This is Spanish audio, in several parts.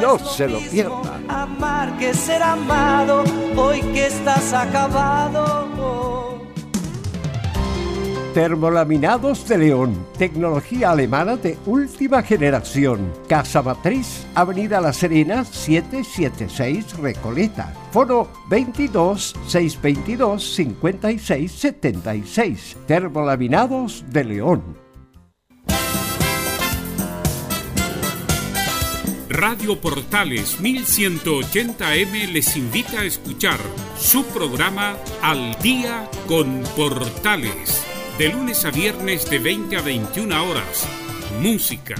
No se lo pierda. Amar que ser amado, hoy que estás acabado. Termolaminados de León, tecnología alemana de última generación. Casa Matriz, Avenida La Serena, 776 Recoleta. Foro 22 622 56 76. Termolaminados de León. Radio Portales 1180M les invita a escuchar su programa Al Día con Portales. De lunes a viernes de 20 a 21 horas. Música,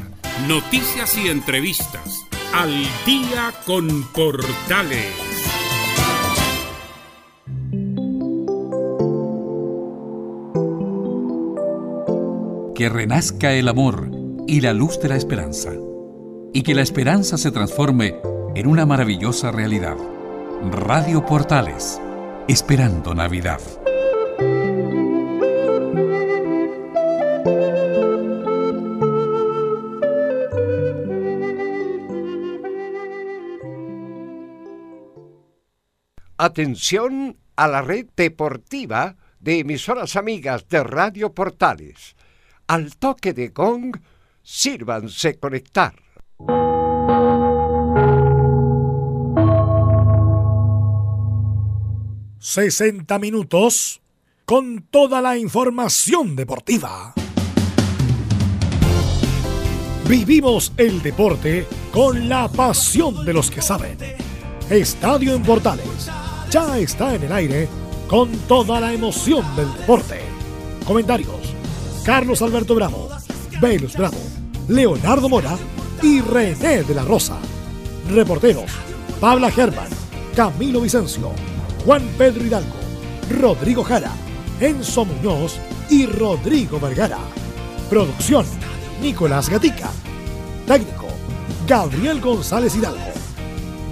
noticias y entrevistas. Al Día con Portales. Que renazca el amor y la luz de la esperanza y que la esperanza se transforme en una maravillosa realidad. Radio Portales, esperando Navidad. Atención a la red deportiva de emisoras amigas de Radio Portales. Al toque de gong, sírvanse conectar. 60 minutos con toda la información deportiva. Vivimos el deporte con la pasión de los que saben. Estadio en Portales ya está en el aire con toda la emoción del deporte. Comentarios: Carlos Alberto Bravo, Velus Bravo, Leonardo Mora y René de la Rosa. Reporteros: Pabla Germán, Camilo Vicencio. Juan Pedro Hidalgo, Rodrigo Jara, Enzo Muñoz y Rodrigo Vergara. Producción, Nicolás Gatica. Técnico, Gabriel González Hidalgo.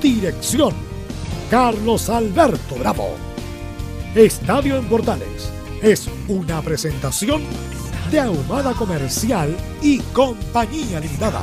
Dirección, Carlos Alberto Bravo. Estadio en Portales es una presentación de Ahumada Comercial y Compañía Limitada.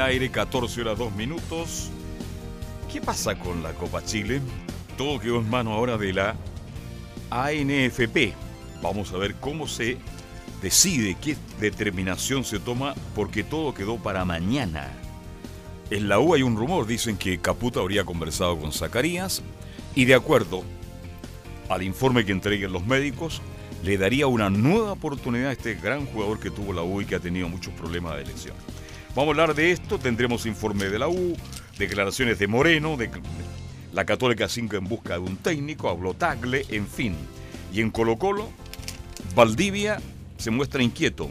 Aire, 14 horas 2 minutos. ¿Qué pasa con la Copa Chile? Todo quedó en mano ahora de la ANFP. Vamos a ver cómo se decide, qué determinación se toma, porque todo quedó para mañana. En la U hay un rumor, dicen que Caputa habría conversado con Zacarías y de acuerdo al informe que entreguen los médicos, le daría una nueva oportunidad a este gran jugador que tuvo la U y que ha tenido muchos problemas de elección. Vamos a hablar de esto, tendremos informe de la U, declaraciones de Moreno, de la Católica 5 en busca de un técnico, habló Tagle, en fin. Y en Colo Colo, Valdivia se muestra inquieto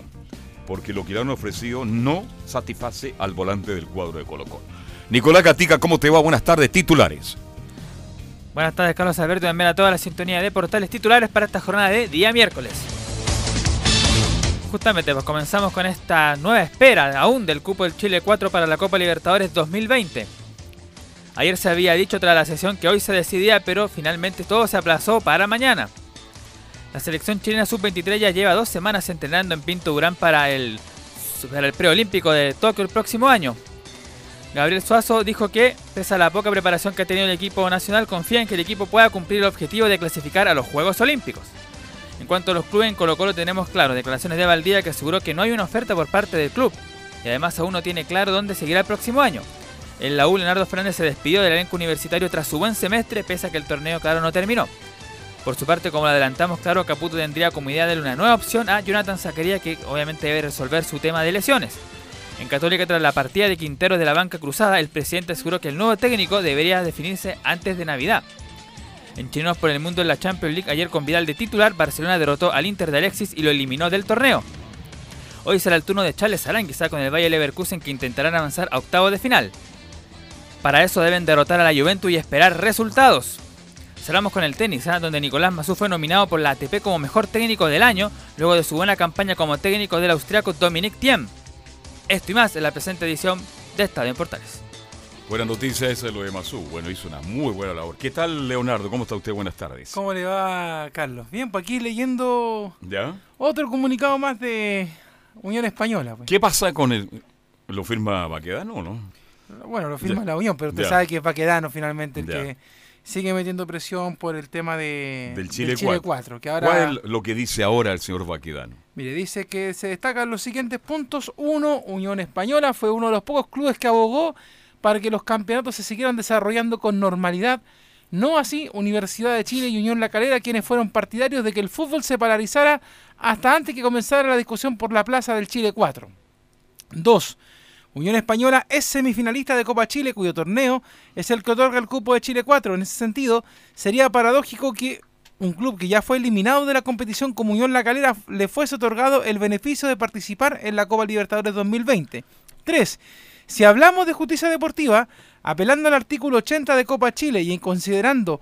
porque lo que le han ofrecido no satisface al volante del cuadro de Colo Colo. Nicolás Gatica, ¿cómo te va? Buenas tardes, titulares. Buenas tardes, Carlos Alberto, bienvenido a toda la sintonía de portales titulares para esta jornada de día miércoles justamente, pues comenzamos con esta nueva espera aún del cupo del Chile 4 para la Copa Libertadores 2020. Ayer se había dicho tras la sesión que hoy se decidía, pero finalmente todo se aplazó para mañana. La selección chilena sub-23 ya lleva dos semanas entrenando en Pinto Durán para el, para el preolímpico de Tokio el próximo año. Gabriel Suazo dijo que, pese a la poca preparación que ha tenido el equipo nacional, confía en que el equipo pueda cumplir el objetivo de clasificar a los Juegos Olímpicos. En cuanto a los clubes en Colo Colo tenemos claro, declaraciones de Valdía que aseguró que no hay una oferta por parte del club y además aún no tiene claro dónde seguirá el próximo año. En la U, Leonardo Fernández se despidió del elenco universitario tras su buen semestre, pese a que el torneo claro no terminó. Por su parte, como lo adelantamos, claro, Caputo tendría como idea darle una nueva opción a Jonathan Zacarías, que obviamente debe resolver su tema de lesiones. En Católica, tras la partida de Quintero de la banca cruzada, el presidente aseguró que el nuevo técnico debería definirse antes de Navidad. En Chinos por el Mundo en la Champions League, ayer con Vidal de titular, Barcelona derrotó al Inter de Alexis y lo eliminó del torneo. Hoy será el turno de Charles Aranguisa con el Bayer Leverkusen que intentarán avanzar a octavo de final. Para eso deben derrotar a la Juventus y esperar resultados. Cerramos con el tenis, ¿ah? donde Nicolás Mazú fue nominado por la ATP como mejor técnico del año, luego de su buena campaña como técnico del austriaco Dominic Thiem. Esto y más en la presente edición de Estadio en Portales. Buena noticia esa de lo de Mazú. Bueno, hizo una muy buena labor. ¿Qué tal, Leonardo? ¿Cómo está usted? Buenas tardes. ¿Cómo le va, Carlos? Bien, pues aquí leyendo ¿Ya? otro comunicado más de Unión Española. Pues. ¿Qué pasa con el... ¿Lo firma Baquedano o no? Bueno, lo firma Ya. la Unión, pero usted Ya. sabe que es Baquedano finalmente el Ya. que sigue metiendo presión por el tema de, Del Chile 4. 4. que ahora, ¿Cuál es lo que dice ahora el señor Baquedano? mire, dice que se destacan los siguientes puntos. Uno, Unión Española fue uno de los pocos clubes que abogó para que los campeonatos se siguieran desarrollando con normalidad. No así Universidad de Chile y Unión La Calera, quienes fueron partidarios de que el fútbol se paralizara hasta antes que comenzara la discusión por la plaza del Chile 4. 2. Unión Española es semifinalista de Copa Chile, cuyo torneo es el que otorga el cupo de Chile 4. En ese sentido, sería paradójico que un club que ya fue eliminado de la competición como Unión La Calera le fuese otorgado el beneficio de participar en la Copa Libertadores 2020. 3. Si hablamos de justicia deportiva, apelando al artículo 80 de Copa Chile y considerando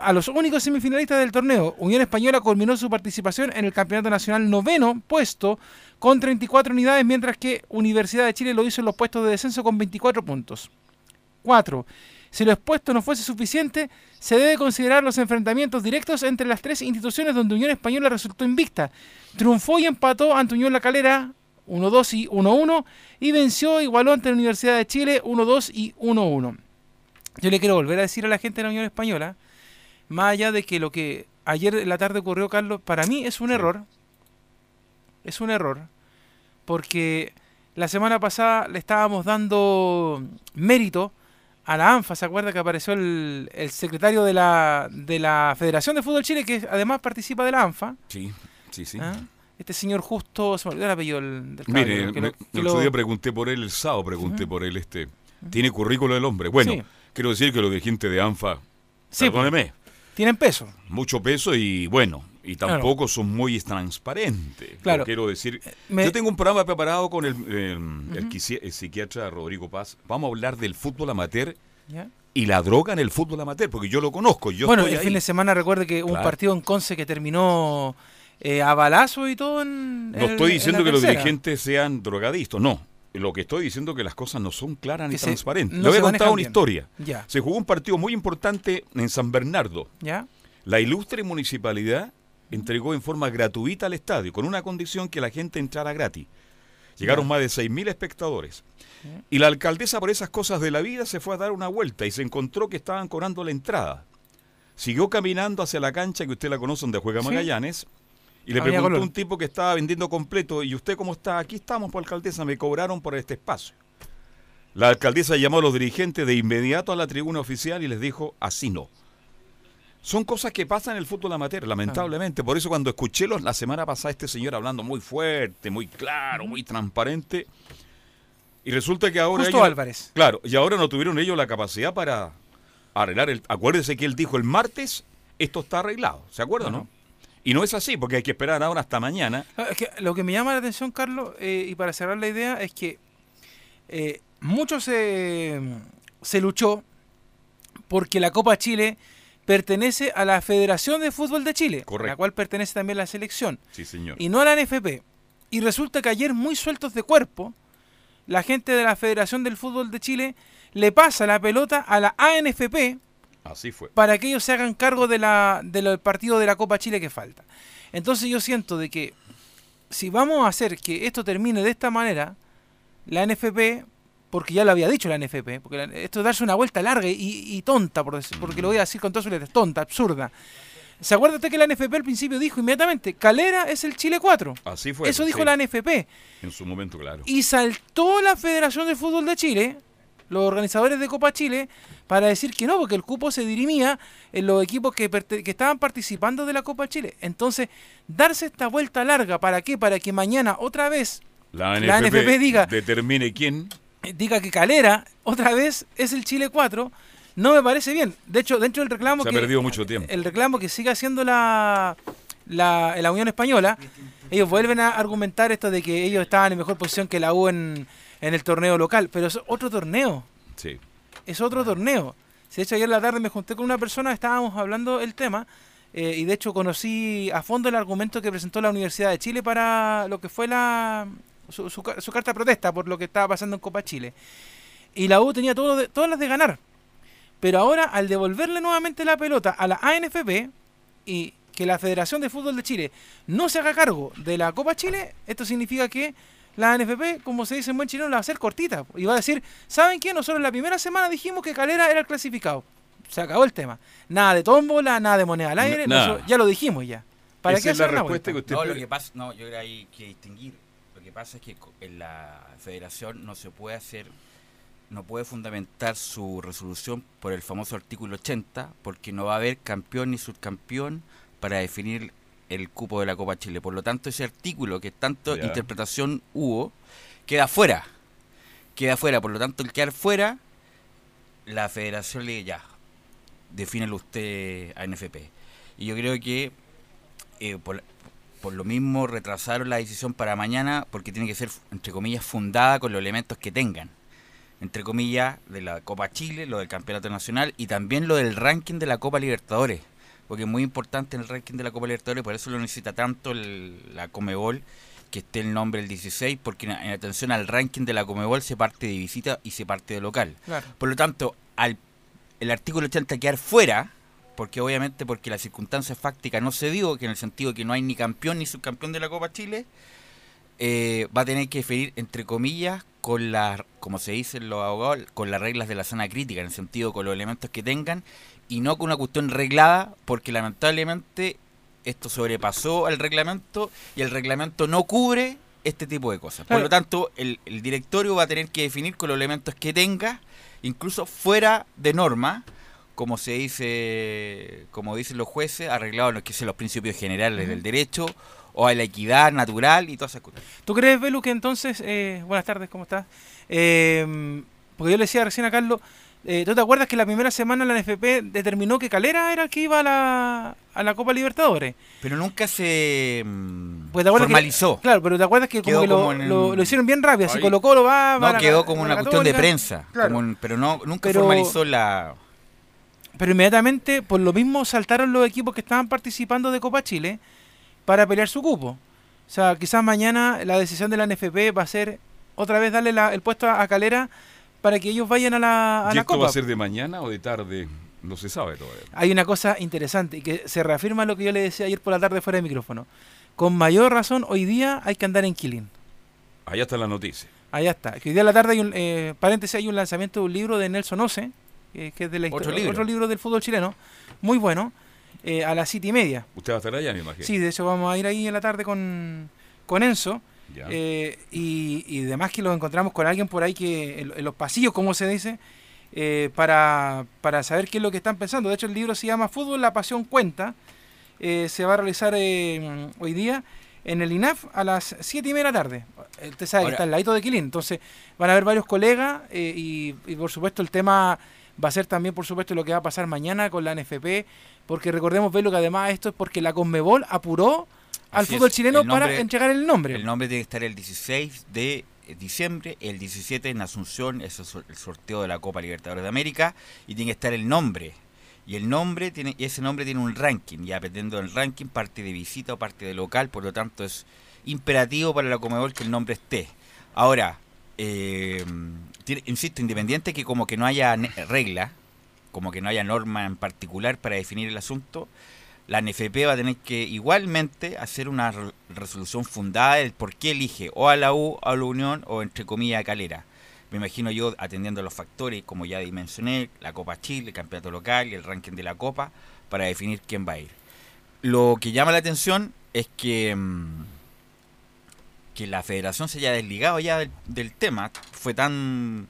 a los únicos semifinalistas del torneo, Unión Española culminó su participación en el Campeonato Nacional noveno puesto con 34 unidades, mientras que Universidad de Chile lo hizo en los puestos de descenso con 24 puntos. 4. Si lo expuesto no fuese suficiente, se debe considerar los enfrentamientos directos entre las tres instituciones donde Unión Española resultó invicta. Triunfó y empató ante Unión La Calera 1-2 y 1-1 y venció, igualó ante la Universidad de Chile 1-2 y 1-1. Yo le quiero volver a decir a la gente de la Unión Española, más allá de que lo que ayer en la tarde ocurrió, Carlos, para mí es un error. Es un error. Porque la semana pasada le estábamos dando mérito a la ANFA. ¿Se acuerda que apareció el, el secretario de la, de la Federación de Fútbol Chile, que además participa de la ANFA? Sí, sí, sí. ¿ah? Este señor justo, se me olvidó el apellido del, del Mire, que me- lo- que el lo- otro día pregunté por él, el sábado pregunté por él, este... Tiene currículo el hombre. Bueno, Sí. quiero decir que los dirigentes de ANFA, Sí, pues. perdóneme, tienen peso. mucho peso y bueno, y Claro. tampoco son muy transparentes. Claro. Quiero decir, me- yo tengo un programa preparado con el, el- el psiquiatra Rodrigo Paz. Vamos a hablar del fútbol amateur y la droga en el fútbol amateur, porque yo lo conozco. Yo bueno, el ahí. fin de semana recuerde que hubo un Claro. partido en Conce que terminó eh, a balazo y todo en. No estoy en diciendo que los dirigentes sean drogadictos, no. Lo que estoy diciendo es que las cosas no son claras ni Que transparentes. no Le voy a contar una bien. historia. Ya, Se jugó un partido muy importante en San Bernardo. ya. La ilustre municipalidad entregó en forma gratuita al estadio, con una condición que la gente entrara gratis. Llegaron más de 6.000 espectadores. Y la alcaldesa, por esas cosas de la vida, se fue a dar una vuelta y se encontró que estaban cobrando la entrada. Siguió caminando hacia la cancha que usted la conoce donde juega Sí. Y le preguntó a un tipo que estaba vendiendo completo, ¿y usted cómo está? Aquí estamos, por alcaldesa, me cobraron por este espacio. La alcaldesa llamó a los dirigentes de inmediato a la tribuna oficial y les dijo, así no. Son cosas que pasan en el fútbol amateur, lamentablemente. Por eso cuando escuché los- la semana pasada este señor hablando muy fuerte, muy claro, muy transparente, y resulta que ahora... Justo ellos- Álvarez. Claro, y ahora no tuvieron ellos la capacidad para arreglar el... Acuérdese que él dijo el martes, esto está arreglado, ¿se acuerdan, no? Y no es así, porque hay que esperar ahora hasta mañana. Ah, es que lo que me llama la atención, Carlos, eh, y para cerrar la idea, es que eh, mucho se, se luchó porque la Copa Chile pertenece a la Federación de Fútbol de Chile, Correcto. a la cual pertenece también la selección. Sí, señor. y no a la NFP. Y resulta que ayer, muy sueltos de cuerpo, la gente de la Federación del Fútbol de Chile le pasa la pelota a la ANFP Así fue. para que ellos se hagan cargo de la, del partido de la Copa Chile que falta. Entonces yo siento de que si vamos a hacer que esto termine de esta manera, la NFP, porque ya lo había dicho la NFP, porque la- esto es darse una vuelta larga y, y tonta, por decir- porque lo voy a decir con todas sus letras, tonta, absurda. ¿Se acuerda usted que la NFP al principio dijo inmediatamente, Calera es el Chile 4? Así fue. Eso dijo sí, la NFP. En su momento, claro. Y saltó la Federación de Fútbol de Chile, los organizadores de Copa Chile, para decir que no, porque el cupo se dirimía en los equipos que, que estaban participando de la Copa Chile. Entonces, darse esta vuelta larga, ¿para qué? Para que mañana otra vez La NFP, la NFP diga- determine quién. eh, diga que Calera otra vez es el Chile 4, no me parece bien. De hecho, dentro del reclamo Se ha que perdido mucho tiempo. el reclamo que sigue haciendo la, la, la Unión Española, ellos vuelven a argumentar esto de que ellos estaban en mejor posición que la U en, en el torneo local, pero es otro torneo. Sí. es otro torneo. De hecho, ayer en la tarde me junté con una persona, estábamos hablando del tema, eh, y de hecho conocí a fondo el argumento que presentó la Universidad de Chile para lo que fue la su, su, su carta de protesta por lo que estaba pasando en Copa Chile. Y la U tenía todo de- todas las de ganar. Pero ahora, al devolverle nuevamente la pelota a la ANFP y que la Federación de Fútbol de Chile no se haga cargo de la Copa Chile, esto significa que la ANFP, como se dice en buen chileno, la va a hacer cortita. Y va a decir, ¿saben qué? Nosotros en la primera semana dijimos que Calera era el clasificado. Se acabó el tema. Nada de tómbola, nada de moneda al aire. Nosotros- ya lo dijimos ya. ¿Para Esa qué es la respuesta que usted No, lo que pasa, no, yo creo que hay que distinguir. Lo que pasa es que en la federación no se puede hacer, no puede fundamentar su resolución por el famoso artículo 80, porque no va a haber campeón ni subcampeón para definir el cupo de la Copa Chile. Por lo tanto, ese artículo que tanto interpretación hubo, queda fuera. Queda fuera. Por lo tanto, el quedar fuera, la federación le ya, defínelo usted a NFP. Y yo creo que eh, por, por lo mismo retrasaron la decisión para mañana porque tiene que ser, entre comillas, fundada con los elementos que tengan. Entre comillas, de la Copa Chile, lo del Campeonato Nacional y también lo del ranking de la Copa Libertadores. Porque es muy importante en el ranking de la Copa Libertadores, por eso lo necesita tanto el- la Comebol, que esté el nombre el 16, porque en, en atención al ranking de la Comebol se parte de visita y se parte de local. Claro. Por lo tanto, al el artículo 80 quedar fuera, porque obviamente porque la circunstancia fáctica no se dio, que en el sentido que no hay ni campeón ni subcampeón de la Copa Chile, eh, va a tener que definir, entre comillas, con las, como se dicen los abogados, con las reglas de la zona crítica, en el sentido con los elementos que tengan, y no con una cuestión reglada, porque lamentablemente esto sobrepasó el reglamento y el reglamento no cubre este tipo de cosas. Por lo tanto, el, el directorio va a tener que definir con los elementos que tenga, incluso fuera de norma, como se dice, como dicen los jueces, arreglado en lo que son los principios generales del derecho o a la equidad natural y todas esas cosas. ¿Tú crees, Belu, que entonces... eh, buenas tardes, ¿cómo estás? Eh, porque yo le decía recién a Carlos, eh, ¿tú te acuerdas que la primera semana la NFP determinó que Calera era el que iba a la, a la Copa Libertadores? Pero nunca se mm, Pues, ¿te acuerdas que- formalizó. claro, pero ¿te acuerdas que como que lo, como en el- lo- lo hicieron bien rápido? Así Ahí. Colo Colo va... No, quedó como una cuestión de prensa, Claro. como pero no nunca Pero- formalizó la... Pero inmediatamente, por lo mismo, saltaron los equipos que estaban participando de Copa Chile para pelear su cupo. O sea, quizás mañana la decisión de la NFP va a ser otra vez darle la- el puesto a, a Calera para que ellos vayan a la, a ¿Y la esto Copa. va a ser de mañana o de tarde? No se sabe todavía. Hay una cosa interesante y que se reafirma lo que yo le decía ayer por la tarde fuera de micrófono. Con mayor razón, hoy día hay que andar en Quilín. Allá está la noticia. Allá está. Que hoy día a la tarde hay un, eh, paréntesis, hay un lanzamiento de un libro de Nelson Ose, eh, que es de la Otro historia- libro. del fútbol chileno, muy bueno, eh, a las siete y media. Usted va a estar allá, me imagino. Sí, de hecho vamos a ir ahí en la tarde con, con Enzo. Ya. eh, y, y además que lo encontramos con alguien por ahí que en, en los pasillos, como se dice, eh, para, para saber qué es lo que están pensando. De hecho, el libro se llama Fútbol, la pasión cuenta. Eh, se va a realizar eh, hoy día en el INAF a las 7 y media de la tarde. Usted sabe Ahora- que está al ladito de Quilín. Entonces van a haber varios colegas eh, y, y por supuesto el tema va a ser también, por supuesto, lo que va a pasar mañana con la NFP. Porque recordemos, Velo, que además esto es porque la Conmebol apuró al Así fútbol es, chileno para entregar el nombre. El nombre tiene que estar el 16 de diciembre, el 17 en Asunción, es el sor- el sorteo de la Copa Libertadores de América, y tiene que estar el nombre. Y el nombre tiene, y ese nombre tiene un ranking, ya dependiendo del ranking, parte de visita o parte de local, por lo tanto es imperativo para la Comebol que el nombre esté. Ahora, eh, tiene- insisto, independiente que como que no haya regla, como que no haya norma en particular para definir el asunto, la NFP va a tener que igualmente hacer una re- resolución fundada del por qué elige o a la U, a la Unión o entre comillas a Calera. Me imagino yo atendiendo a los factores, como ya mencioné, la Copa Chile, el campeonato local y el ranking de la Copa, para definir quién va a ir. Lo que llama la atención es que, mm, que la federación se haya desligado ya del tema. Fue tan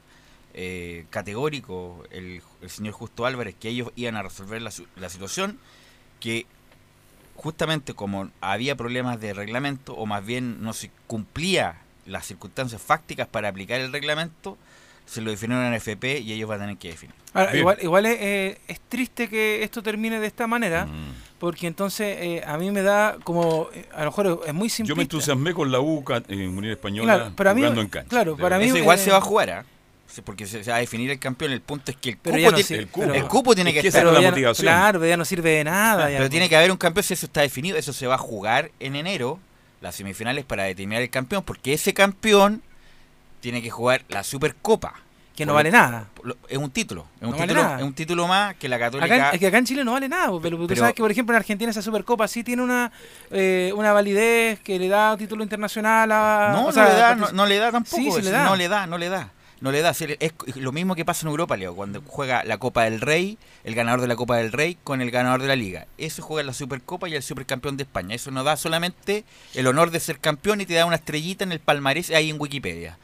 eh, categórico el, el señor Justo Álvarez que ellos iban a resolver la, situación que justamente como había problemas de reglamento o más bien no se cumplía las circunstancias fácticas para aplicar el reglamento, se lo definieron en FP y ellos van a tener que definir. Ahora, igual igual es, eh, es triste que esto termine de esta manera, Mm. porque entonces eh, a mí me da como, eh, a lo mejor es muy simple. Yo me entusiasmé con la U en Unión Española Claro, para mí- jugando en cancha. claro, para mí- Eso igual eh, se va a jugar, ¿ah? se- porque se, se va a definir el campeón. El punto es que el Pero cupo, no tiene, sirve, el, cupo, pero- el cupo tiene Es que estar. es la ya no- motivación. claro, ya no sirve de nada. ya Pero no- tiene que haber un campeón si eso está definido. Eso se va a jugar en enero, las semifinales, para determinar el campeón. Porque ese campeón tiene que jugar la Supercopa. que no vale nada. Es un título. Es un, No título, es un título más que la Católica. Acá, es que acá en Chile no vale nada, pero tú sabes que, por ejemplo, en Argentina esa Supercopa sí tiene una, eh, una validez que le da título internacional a... No, o no sea, le da, no, no le da tampoco. Sí, sí es- le da. No le da, no le da. No le da. Es lo mismo que pasa en Europa, Leo, cuando juega la Copa del Rey, el ganador de la Copa del Rey con el ganador de la Liga. Eso juega la Supercopa y el Supercampeón de España. Eso nos da solamente el honor de ser campeón y te da una estrellita en el palmarés ahí en Wikipedia.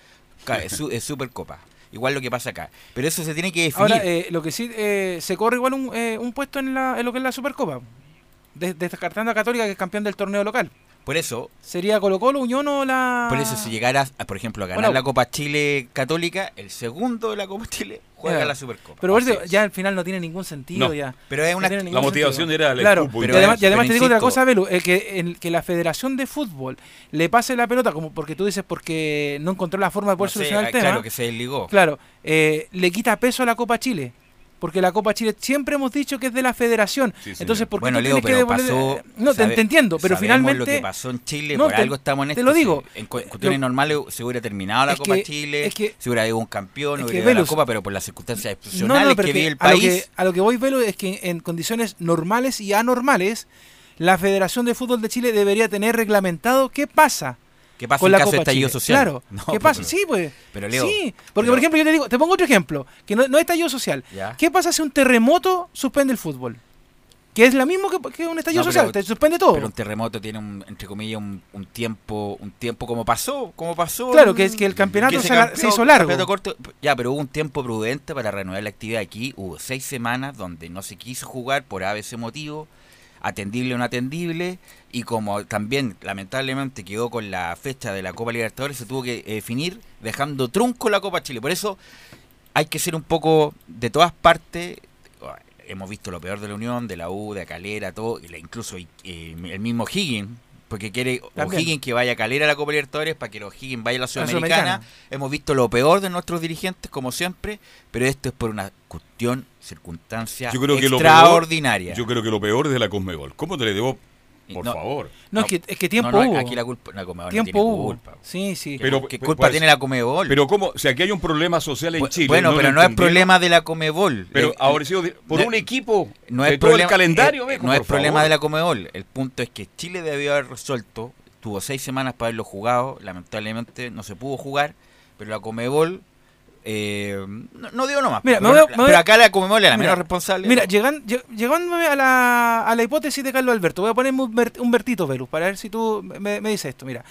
Es, su- es Supercopa. Igual lo que pasa acá. Pero eso se tiene que definir. Ahora, eh, lo que sí, eh, se corre igual un, eh, un puesto en, la, en lo que es la Supercopa. De- descartando a Católica, que es campeón del torneo local. Por eso, ¿Sería Colo Colo, Unión o la...? por eso si llegara, a, por ejemplo, a ganar Bueno. la Copa Chile Católica, el segundo de la Copa Chile juega la Supercopa. Pero por eso es. ya al final no tiene ningún sentido No. ya. Pero es una La motivación sentido. era el Claro, cupo y y además, y además Pero te digo otra cosa, Belu, eh, que, el- que la Federación de Fútbol le pase la pelota, como porque tú dices porque no encontró la forma de poder No solucionar ah, el tema. Claro, que se desligó. Claro, eh, le quita peso a la Copa Chile. Porque la Copa Chile siempre hemos dicho que es de la federación. Sí. Entonces, ¿por qué Bueno, tú Leo, que pero devolver- pasó. No, te, sabe- te entiendo, pero finalmente. lo que pasó en Chile, No, por te- algo estamos en te esto. lo si digo. En cu- cuestiones Lo- normales se hubiera terminado la Es Copa que- Chile, es que- se hubiera habido un campeón, que, hubiera ido la Copa, pero por las circunstancias excepcionales no, que que vive el a, lo país. que, a lo que voy, Velo, es que en condiciones normales y anormales, la Federación de Fútbol de Chile debería tener reglamentado qué pasa ¿Qué pasa con en la caso de Copa estallido Chile. social? Claro, No, ¿qué pasa? pero- Sí, pues. pero, Leo, sí, porque por ejemplo yo te digo, te pongo otro ejemplo, que no, no es estallido social. Ya. ¿Qué pasa si un terremoto suspende el fútbol? Que es lo mismo que, que un estallido No, social, pero- te suspende todo. Pero un terremoto tiene, un, entre comillas, un, un tiempo un tiempo como pasó, como pasó. Claro, que es que el campeonato que se alar- se hizo largo. corto. ya, pero hubo un tiempo prudente para reanudar la actividad aquí. Hubo seis semanas donde no se quiso jugar por ABC motivo, atendible o no atendible, y como también lamentablemente quedó con la fecha de la Copa Libertadores, se tuvo que eh, definir dejando trunco la Copa Chile. Por eso hay que ser un poco de todas partes. Hemos visto lo peor de la Unión, de la U, de Calera, todo, incluso eh, el mismo Higgins, porque quiere. O'Higgins que vaya a Calera a la Copa Libertadores para que O'Higgins vaya a la Sudamericana. Sudamericana. Hemos visto lo peor de nuestros dirigentes, como siempre, pero esto es por una cuestión, circunstancia Yo creo que lo extraordinaria. Yo creo que lo peor es de la Conmebol. ¿Cómo te le debo? Por No, favor. no, no, es que, es que tiempo No, no, hubo. aquí la culpa, la Conmebol no tiempo tiene hubo. culpa. Sí, sí. ¿Qué, Pero- qué pues, culpa pues, tiene la Comebol? Pero ¿cómo? O sea, aquí hay un problema social en Bu- Chile. bueno, pero no es problema de la Comebol. Pero Eh, ahora sí, por no- un equipo no de es todo problema, el calendario, eh, no es problema favor. de la Comebol. El punto es que Chile debió haber resuelto, tuvo seis semanas para haberlo jugado, lamentablemente no se pudo jugar, pero la Comebol eh, no, no dio nomás. Mira, me pero, voy a- me voy pero a- acá la Comebol es la Mira, menos responsable. Mira, llegan, lle- llegándome a la, a la hipótesis de Carlos Alberto, voy a ponerme un, ver- un vertito, Velus, para ver si tú me, me dices esto. Mira,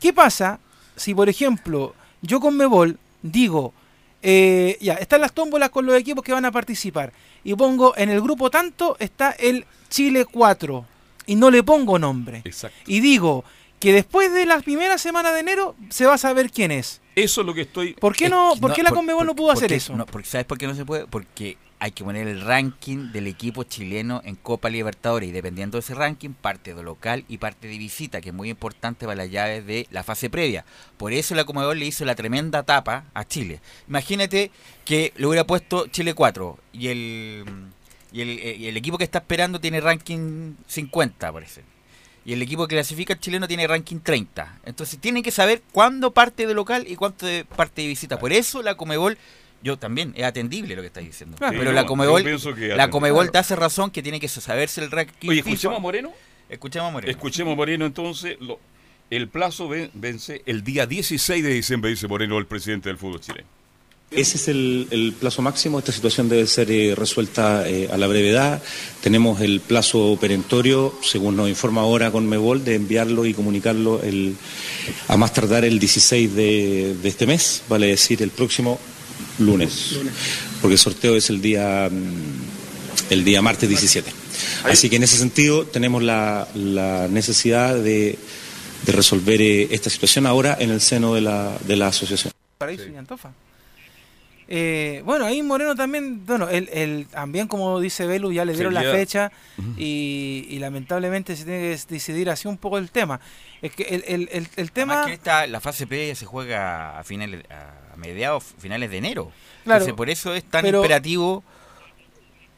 ¿qué pasa si, por ejemplo, yo con Mebol digo, eh, ya, están las tómbolas con los equipos que van a participar, y pongo en el grupo tanto está el Chile 4, y no le pongo nombre, Exacto. y digo que después de la primera semana de enero se va a saber quién es. Eso es lo que estoy. ¿Por qué Es no, por qué la por- Conmebol no por- pudo hacer eso? no, porque ¿Sabes por qué no se puede? Porque hay que poner el ranking del equipo chileno en Copa Libertadores y dependiendo de ese ranking, parte de local y parte de visita, que es muy importante para las llaves de la fase previa. Por eso la Comebol le hizo la tremenda tapa a Chile. Imagínate que le hubiera puesto Chile 4 y el, y el, eh, y el equipo que está esperando tiene ranking 50, parece. Y el equipo que clasifica el chileno tiene ranking 30. Entonces tienen que saber cuándo parte de local y cuánto de parte de visita. Por eso la Comebol, yo también, es atendible lo que estáis diciendo. Claro. Pero Sí, la Comebol, la. Comebol te hace razón que tiene que saberse el ranking. Oye, escuchemos a Moreno. Escuchemos a Moreno. Escuchemos Moreno entonces. lo- el plazo ven- vence el día 16 de diciembre, dice Moreno, el presidente del fútbol chileno. Ese es el, el plazo máximo. Esta situación debe ser eh, resuelta eh, a la brevedad. Tenemos el plazo perentorio, según nos informa ahora con Mebol, de enviarlo y comunicarlo el, a más tardar el 16 de, de este mes, vale decir el próximo lunes, porque el sorteo es el día, mm, el día martes 17. Así que en ese sentido tenemos la, la necesidad de, de resolver eh, esta situación ahora en el seno de la, de la asociación. Paraíso y Antofa. Eh, bueno, ahí Moreno también, bueno, el, el, también como dice Belu, ya le dieron la fecha y, y, lamentablemente se tiene que decidir así un poco el tema. Es que el, el, el, tema... Que esta, la fase P se juega a finales a mediados, finales de enero. Claro, por eso es tan imperativo,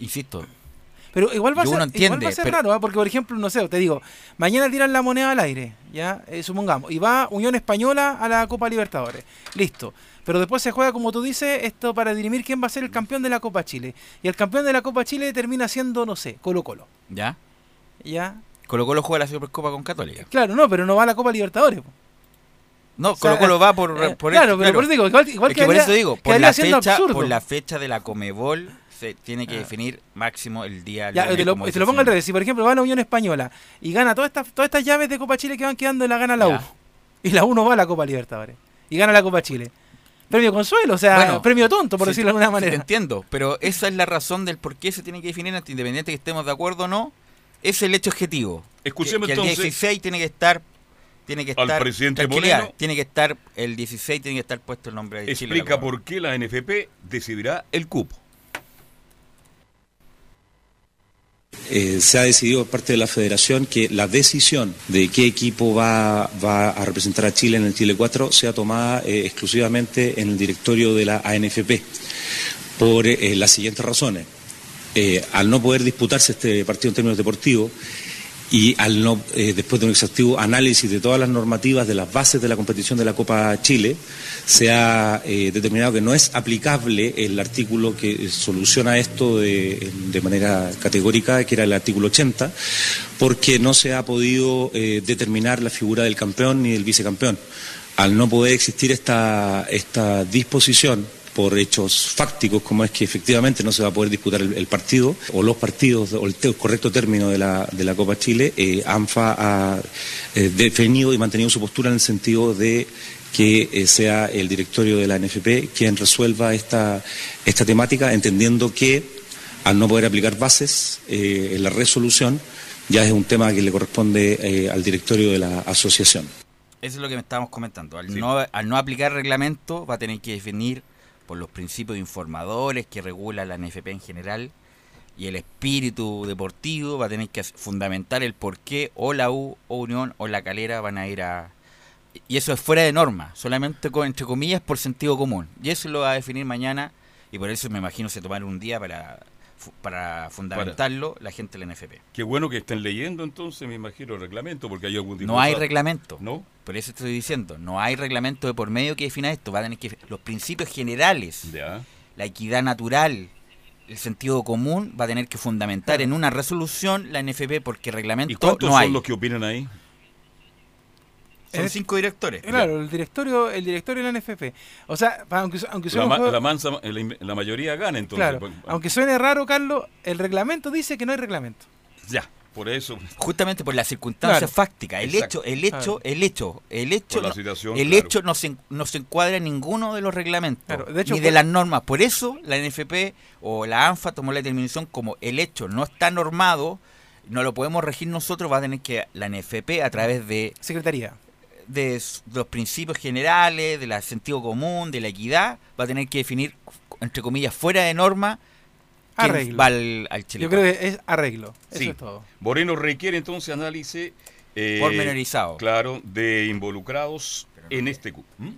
insisto, pero igual va, a ser, igual va a ser raro, ¿ah? porque por ejemplo, no sé, te digo, mañana tiran la moneda al aire, ya, eh, supongamos, y va Unión Española a la Copa Libertadores. Listo. Pero después se juega, como tú dices, esto para dirimir quién va a ser el campeón de la Copa Chile. Y el campeón de la Copa Chile termina siendo, no sé, Colo Colo. ¿Ya? ¿Ya? Colo Colo juega la Supercopa con Católica. Claro, no, pero no va a la Copa Libertadores. No, Colo Colo va por, eh, claro, pero por eso digo, igual, que, por eso digo, por la, fecha, por la fecha de la Comebol se tiene que ah. definir máximo el día. Ya, te lo, te lo pongo al revés. Si por ejemplo va a la Unión Española y gana todas estas todas estas llaves de Copa Chile que van quedando, la gana la U. Y la U no va a la Copa Libertadores. Y gana la Copa Chile. Premio consuelo, o sea, premio tonto, por decirlo de alguna manera. entiendo, pero esa es la razón del por qué se tiene que definir, independiente que estemos de acuerdo o no, es el hecho objetivo. Escuchemos que, entonces. El 16 tiene que estar tiene que estar al presidente Moreno, tiene que estar el 16 tiene que estar puesto el nombre de explica por qué la NFP decidirá el cupo Eh, se ha decidido por parte de la federación que la decisión de qué equipo va, a representar a Chile en el Chile 4 sea tomada eh, exclusivamente en el directorio de la ANFP por eh, las siguientes razones. al no poder disputarse este partido en términos deportivos, y al no, eh, después de un exhaustivo análisis de todas las normativas de las bases de la competición de la Copa Chile, se ha eh, determinado que no es aplicable el artículo que soluciona esto de, manera categórica, que era el artículo 80, porque no se ha podido eh, determinar la figura del campeón ni del vicecampeón. Al no poder existir esta, esta disposición, por hechos fácticos, como es que efectivamente no se va a poder disputar el, partido o los partidos o el, correcto término de la, de la Copa Chile, eh, ANFA ha eh, definido y mantenido su postura en el sentido de que eh, sea el directorio de la NFP quien resuelva esta, esta temática, entendiendo que al no poder aplicar bases en la resolución, ya es un tema que le corresponde al directorio de la asociación. Eso es lo que me estábamos comentando. Al, no, al no aplicar reglamento va a tener que definir por los principios informadores que regula la NFP en general y el espíritu deportivo va a tener que fundamentar el por qué o la U o Unión o la Calera van a ir a... Y eso es fuera de norma, solamente con, entre comillas por sentido común. Y eso lo va a definir mañana y por eso me imagino se tomará un día para para fundamentarlo la gente del NFP. Qué bueno que estén leyendo entonces, me imagino, el reglamento, porque hay algún No hay reglamento. ¿No? Por eso estoy diciendo, no hay reglamento de por medio que defina esto. Va a tener que los principios generales, la equidad natural, el sentido común, va a tener que fundamentar en una resolución la NFP porque reglamento ¿Y cuántos son los que opinan ahí? Son cinco directores. Claro, el directorio, el directorio de la NFP. O sea, aunque, aunque suene la, la, mayoría gana entonces. Claro, pues, aunque suene raro, Carlos, el reglamento dice que no hay reglamento. Ya, por eso. Justamente por la circunstancia fáctica. El hecho, el hecho, el hecho, el hecho, el hecho no se, no se encuadra en ninguno de los reglamentos, ni de las normas. Por eso la NFP o la ANFA tomó la determinación como el hecho no está normado, no lo podemos regir nosotros, va a tener que la NFP a través de... Secretaría de, los principios generales, del sentido común, de la equidad, va a tener que definir, entre comillas, fuera de norma, arreglo. va al, Chile. Yo creo que es arreglo. Eso es todo. Moreno requiere entonces análisis. Eh, Pormenorizado. Claro, de involucrados en este. ¿Mm?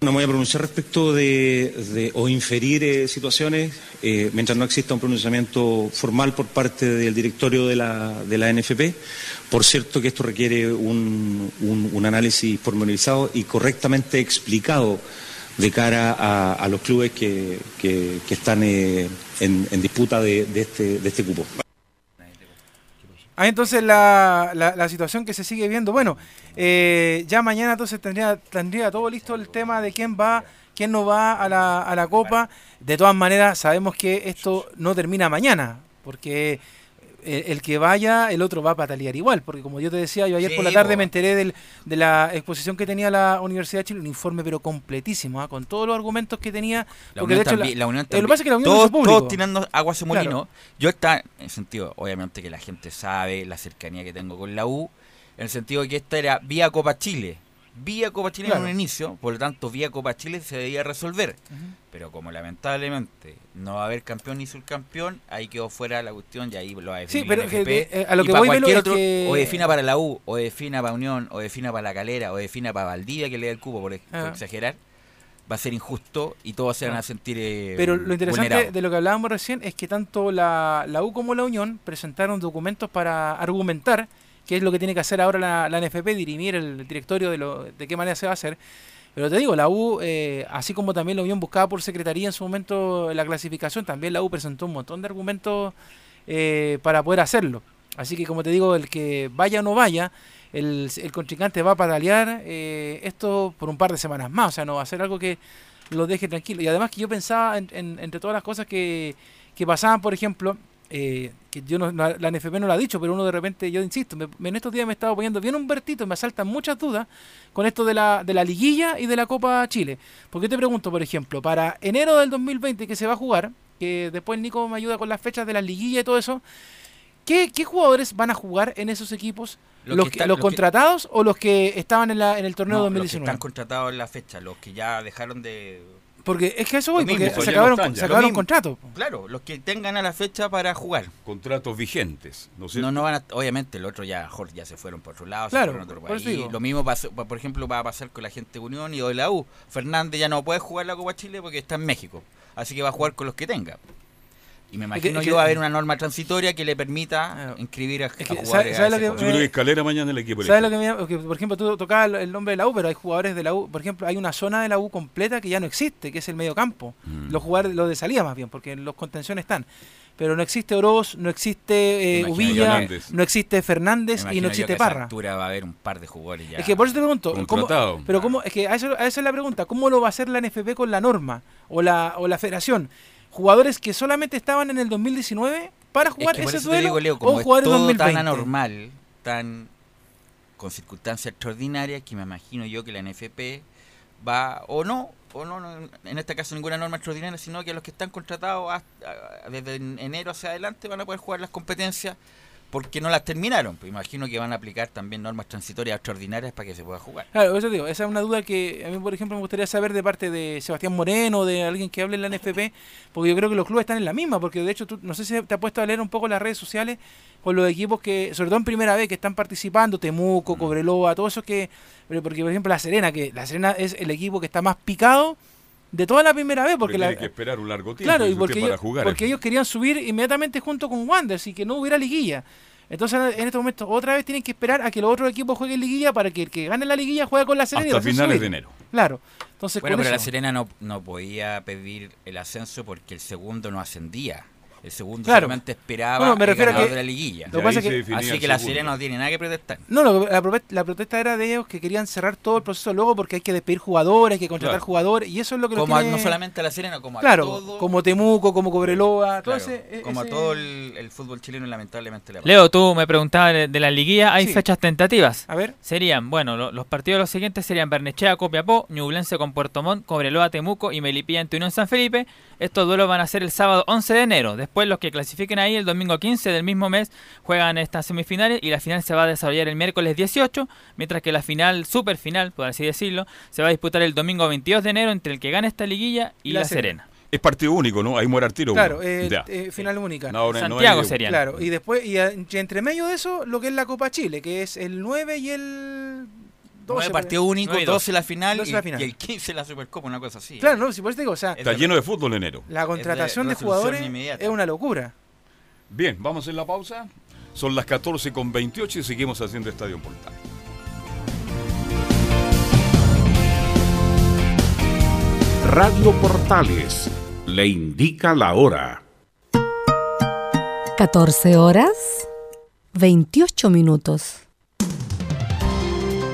No me voy a pronunciar respecto de, o inferir eh, situaciones eh, mientras no exista un pronunciamiento formal por parte del directorio de la, de la NFP. Por cierto que esto requiere un, un, análisis pormenorizado y correctamente explicado de cara a, los clubes que, que, están eh, en, disputa de, de, este, de este cupo. Ah, entonces la, la, situación que se sigue viendo. Bueno, eh, ya mañana entonces tendría, tendría todo listo el tema de quién va, quién no va a la, a la Copa. De todas maneras, sabemos que esto no termina mañana, porque el, que vaya, el otro va a patalear igual, porque como yo te decía, yo ayer por la tarde me enteré del, de la exposición que tenía la Universidad de Chile, un informe pero completísimo, ¿ah? con todos los argumentos que tenía. La Unión también, la, Unión eh, Lo que pasa es que la Unión todos, todos tirando agua a molino. Yo está, en el sentido, obviamente que la gente sabe la cercanía que tengo con la U, en el sentido de que esta era vía Copa Chile, vía Copa Chile Claro. en un inicio, por lo tanto vía Copa Chile se debía resolver. Pero como lamentablemente no va a haber campeón ni subcampeón, ahí quedó fuera la cuestión y ahí lo va a Sí, definir pero que NFP. de- eh, a lo que voy, cualquier es otro, que- o defina para la U, o defina para Unión, o defina para la Calera, o defina para Valdivia que le da el cupo, por, Ah. exagerar, va a ser injusto y todos se van a sentir eh, Pero lo interesante de lo que hablábamos recién es que tanto la, la U como la Unión presentaron documentos para argumentar qué es lo que tiene que hacer ahora la, la NFP, dirimir el directorio de, lo, de qué manera se va a hacer. Pero te digo, la U, eh, así como también la Unión buscaba por secretaría en su momento la clasificación, también la U presentó un montón de argumentos eh, para poder hacerlo. Así que como te digo, el que vaya o no vaya, el, el contrincante va a patalear eh, esto por un par de semanas más. O sea, no va a ser algo que lo deje tranquilo. Y además que yo pensaba, en- en- entre todas las cosas que, que pasaban, por ejemplo, eh, que yo no, la, la NFP no lo ha dicho, pero uno de repente, yo insisto, me- en estos días me he estado poniendo bien Humbertito, me asaltan muchas dudas con esto de la, de la liguilla y de la Copa Chile. Porque te pregunto, por ejemplo, para enero del 2020 que se va a jugar, que después Nico me ayuda con las fechas de la liguilla y todo eso, ¿qué, qué jugadores van a jugar en esos equipos? Los ¿Los, que que- están- los los que- contratados o los que estaban en, la, en el torneo No, los que 2019? están contratados en la fecha, los que ya dejaron de... Porque es que eso voy, mismo, porque pues se ya no acabaron, se acabaron mismo. contratos. Claro, los que tengan a la fecha para jugar. Contratos vigentes, ¿no es cierto? No, no van a, obviamente el otro ya, ya se fueron por otro lado, Claro, se fueron a otro país. digo. Lo mismo pasó, por ejemplo va a pasar con la gente de Unión y de la U. Fernández ya no puede jugar la Copa Chile porque está en México, así que va a jugar con los que tenga. Y me imagino es que- yo va a haber una norma transitoria que le permita Claro. inscribir a, que, jugadores ¿sabe- a sabe lo ese que- puesto. Yo creo que escalera mañana el equipo. ¿Sabes lo que me que, Por ejemplo, tú tocabas el- nombre de la U, pero hay jugadores de la U. Por ejemplo, hay una zona de la U completa que ya no existe, que es el medio campo. Mm. Los jugadores, los de salida más bien, porque los contenciones están. Pero no existe Oroz, no existe eh, Uvilla, no existe Fernández y no yo existe que a esa Parra. altura va a haber un par de jugadores ya. Es que por eso te pregunto, ¿cómo- pero cómo, es que a eso, a esa es la pregunta, ¿cómo lo va a hacer la NFP con la norma o la, o la federación? ¿Jugadores que solamente estaban en el 2019 para Es jugar que por ese duelo digo, Leo, o como es jugar todo 2020? tan anormal, tan con circunstancias extraordinarias, que me imagino yo que la NFP va, o no, o no, no, en este caso ninguna norma extraordinaria, sino que los que están contratados hasta- desde en- enero hacia adelante van a poder jugar las competencias porque no las terminaron. Pues imagino que van a aplicar también normas transitorias extraordinarias para que se pueda jugar. Claro, eso digo, esa es una duda que a mí, por ejemplo, me gustaría saber de parte de Sebastián Moreno, de alguien que hable en la NFP, porque yo creo que los clubes están en la misma, porque de hecho, tú, no sé si te has puesto a leer un poco las redes sociales con los equipos que, sobre todo en primera vez, que están participando, Temuco, Mm. Cobreloa, todos esos que, pero porque por ejemplo La Serena, que La Serena es el equipo que está más picado de toda la primera vez, porque Porque la, tiene que esperar un largo tiempo Claro, y porque, para ellos, jugar. porque ellos querían subir inmediatamente junto con Wanderers y que no hubiera liguilla. Entonces, en este momento, otra vez tienen que esperar a que los otros equipos jueguen liguilla para que el que gane la liguilla juegue con la Serena. Hasta finales subir. de enero. Claro. Entonces, Bueno, pero la Serena no, no podía pedir el ascenso porque el segundo no ascendía. El segundo Claro. solamente esperaba Bueno, me el refiero a que- de la liguilla. Lo que pasa es que- Así que la. Serena no tiene nada que protestar. No, lo que- la, protesta era de ellos que querían cerrar todo el proceso luego porque hay que despedir jugadores, hay que contratar Claro. jugadores, y eso es lo que los Como a- no solamente a la Serena, como a Claro, todo, como Temuco, como Cobreloa, todo claro, ese- e- como ese- a todo el, el fútbol chileno lamentablemente. Leo, tú me preguntabas de, de la liguilla, hay Sí. fechas tentativas. A ver, Serían, bueno, lo- los partidos los siguientes serían Bernechea, Copiapó, Ñublense con Puerto Montt, Cobreloa, Temuco y Melipilla ante Unión San Felipe. Estos duelos van a ser el sábado 11 de enero. Después los que clasifiquen ahí el domingo 15 del mismo mes juegan estas semifinales y la final se va a desarrollar el miércoles 18, mientras que la final, super final, por así decirlo, se va a disputar el domingo 22 de enero entre el que gane esta liguilla y La la, Serena. Serena. Es partido único, ¿no? Ahí muere al tiro. claro, eh, eh, final única. No, no, no Santiago serían. Claro, y después, y entre medio de eso, lo que es la Copa Chile, que es el 9 y el 12. Nueve partidos únicos, Nueve y dos. 12 la final, 12 y, la final. y el 15 la Supercopa, una cosa así. Claro, no, si por eso te digo, o sea, Está lleno de fútbol enero. la contratación de, resolución jugadores inmediata. es una locura. Bien, vamos en la pausa. Son las 14 con 28 y seguimos haciendo Estadio Portal. Radio Portales le indica la hora. 14 horas 28 minutos.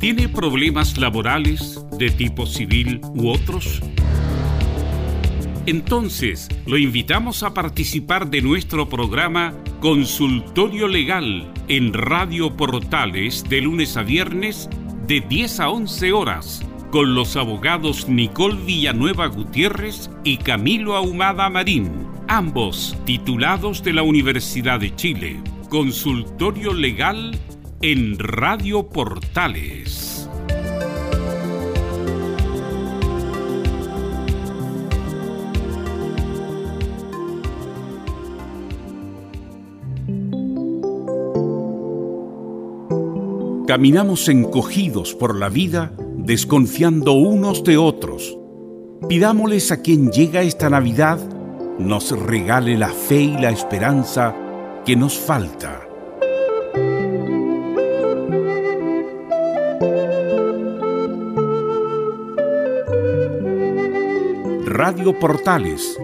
¿Tiene problemas laborales de tipo civil u otros? Entonces, lo invitamos a participar de nuestro programa Consultorio Legal en Radio Portales de lunes a viernes de 10 a 11 horas con los abogados Nicole Villanueva Gutiérrez y Camilo Ahumada Marín, ambos titulados de la Universidad de Chile. Consultorio Legal en Radio Portales. Caminamos encogidos por la vida, desconfiando unos de otros. Pidámosles a quien llega esta Navidad nos regale la fe y la esperanza que nos falta. Radio Portales,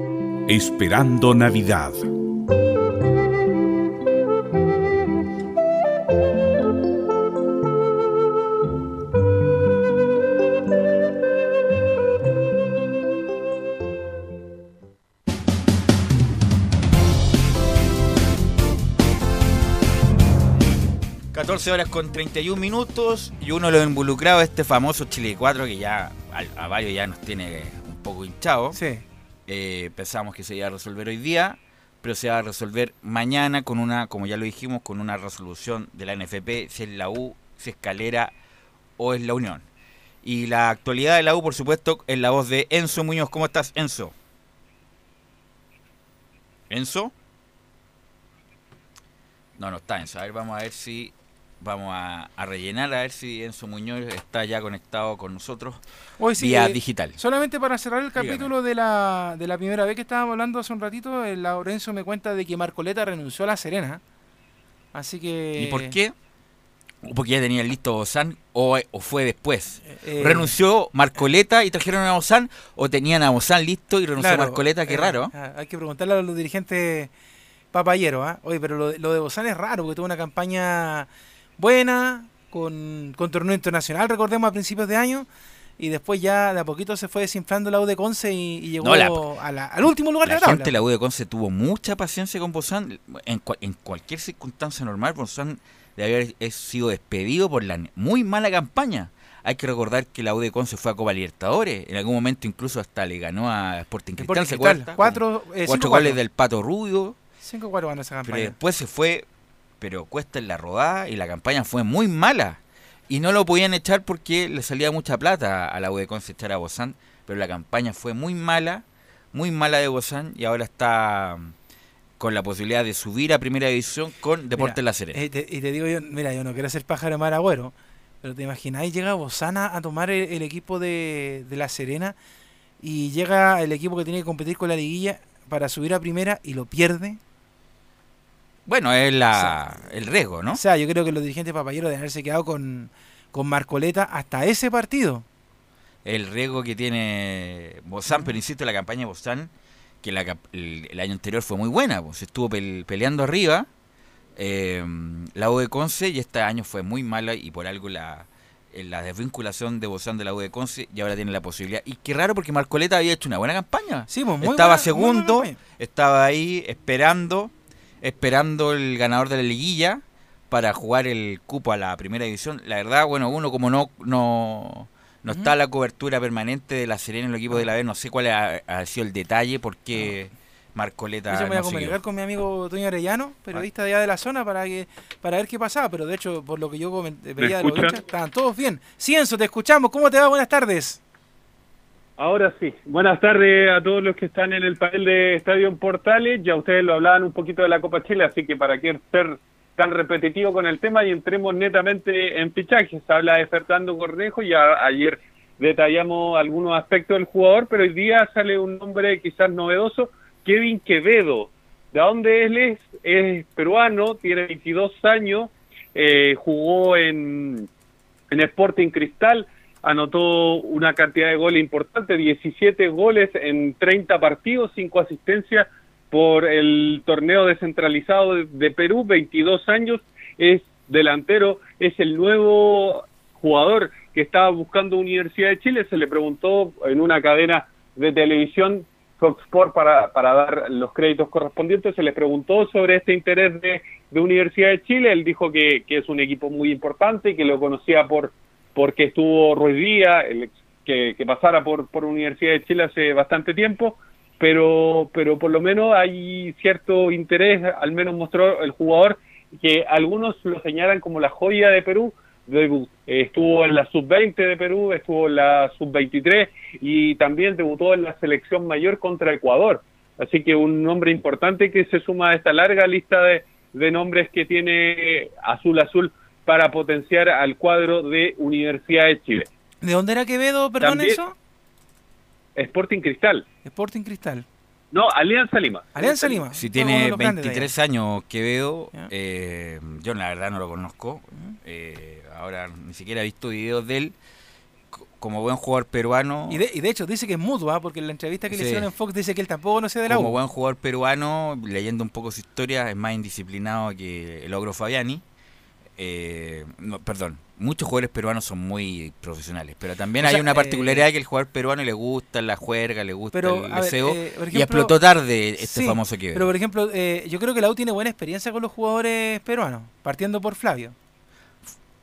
esperando Navidad. horas con 31 minutos y uno lo involucrado este famoso Chile 4 que ya a, varios ya nos tiene poco hinchado. Sí. Eh, pensamos que se iba a resolver hoy día, pero se va a resolver mañana con una, como ya lo dijimos, con una resolución de la NFP, si es la U, si es Calera o es la Unión. Y la actualidad de la U, por supuesto, es la voz de Enzo Muñoz. ¿Cómo estás, Enzo? ¿Enzo? No, no está Enzo. A ver, vamos a ver si vamos a, a, rellenar a ver si Enzo Muñoz está ya conectado con nosotros Hoy sí, vía eh, digital. Solamente para cerrar el capítulo de la, de la primera vez que estábamos hablando hace un ratito, el Laurencio me cuenta de que Marcoleta renunció a La Serena. Así que... ¿Y por qué? Porque ya tenía listo Bozán o, o fue después. Eh, ¿Renunció Marcoleta y trajeron a Bozán o tenían a Bozán listo y renunció claro, Marcoleta? Qué eh, raro. Hay que preguntarle a los dirigentes papayeros. ¿ah? Oye, pero lo, lo de Bozán es raro porque tuvo una campaña buena, con, con torneo internacional, recordemos, a principios de año. Y después ya de a poquito se fue desinflando la U de Conce y, y llegó No, la- a la- al último lugar La de la tabla. gente de la U de Conce tuvo mucha paciencia con Bozán. En, en cualquier circunstancia normal, Bozán debe haber sido despedido por la muy mala campaña. Hay que recordar que la U de Conce fue a Copa Libertadores. En algún momento incluso hasta le ganó a Sporting Cristal. Sporting cuatro, eh, cuatro goles del Pato Rubio. 5-4 ganó esa Pero campaña. después se fue, pero cuesta en la rodada y la campaña fue muy mala. Y no lo podían echar porque le salía mucha plata a la U de Conce echar a Bozán. Pero la campaña fue muy mala, muy mala de Bozán y ahora está mm, con la posibilidad de subir a primera división con Deportes La Serena. eh, te- y te digo yo, mira, yo no quiero ser pájaro mar agüero, pero te imagináis, llega Bozana a tomar el, el equipo de, de La Serena y llega el equipo que tiene que competir con la liguilla para subir a primera y lo pierde. Bueno, es la, el riesgo, ¿no? O sea, yo creo que los dirigentes papayeros deben haberse quedado con, con Marcoleta hasta ese partido. el riesgo que tiene Bozán, pero insisto, la campaña de Bozán, que la el, el año anterior fue muy buena, pues estuvo pel- peleando arriba, eh, la U de Conce, y este año fue muy mala y por algo la en la desvinculación de Bozán de la U de Conce y ahora tiene la posibilidad. Y qué raro porque Marcoleta había hecho una buena campaña. Sí, pues, muy estaba buena- segundo, muy buena estaba ahí esperando, esperando el ganador de la liguilla para jugar el cupo a la primera división. La verdad, bueno, uno como no no no está la cobertura permanente de la Serena en el equipo de la B, no sé cuál ha, ha sido el detalle, por qué Marcoleta Yo me voy a no siguió. comunicar con mi amigo Toño Arellano, periodista de allá de la zona, para que para ver qué pasaba. Pero de hecho, por lo que yo veía de los escuchan? hinchas, estaban todos bien. Cienzo, te escuchamos. ¿Cómo te va? Buenas tardes. Ahora sí. Buenas tardes a todos los que están en el panel de Estadio Portales. Ya ustedes lo hablaban un poquito de la Copa Chile, así que para qué ser tan repetitivo con el tema y entremos netamente en fichajes. Habla de Fernando Cornejo, ya ayer detallamos algunos aspectos del jugador, pero hoy día sale un nombre quizás novedoso, Kevin Quevedo. ¿De dónde él es? Es peruano, tiene 22 años, eh, jugó en, en Sporting Cristal, anotó una cantidad de goles importante, 17 goles en 30 partidos, 5 asistencias por el torneo descentralizado de, Perú, 22 años, es delantero, es el nuevo jugador que estaba buscando Universidad de Chile, se le preguntó en una cadena de televisión Fox Sport para, para dar los créditos correspondientes, se le preguntó sobre este interés de, de Universidad de Chile, él dijo que, que es un equipo muy importante y que lo conocía por porque estuvo Ruiz Díaz, el que, que pasara por, por Universidad de Chile hace bastante tiempo, pero, pero por lo menos hay cierto interés, al menos mostró el jugador, que algunos lo señalan como la joya de Perú, Debu- eh, estuvo en la sub-20 de Perú, estuvo en la sub-23 y también debutó en la selección mayor contra Ecuador. Así que un nombre importante que se suma a esta larga lista de, de nombres que tiene Azul Azul para potenciar al cuadro de Universidad de Chile. ¿De dónde era Quevedo, perdón, También- eso? Sporting Cristal. Sporting Cristal. No, Alianza Lima. Alianza Lima. Si tiene de los grandes de 23 años Quevedo, eh, yo la verdad no lo conozco. eh, ahora ni siquiera he visto videos de él. Como buen jugador peruano, Y de, y de hecho dice que es mutua, porque en la entrevista que le hicieron en Fox dice que él tampoco conoce de la como U. buen jugador peruano, leyendo un poco su historia, es más indisciplinado que el Ogro Fabiani. Eh, no, perdón, muchos jugadores peruanos son muy profesionales, pero también O hay sea, una eh, particularidad que el jugador peruano le gusta la juerga, le gusta Pero, el deseo, eh, y explotó tarde este Sí, famoso Quevedo. Pero por ejemplo, eh, yo creo que la U tiene buena experiencia con los jugadores peruanos, partiendo por Flavio.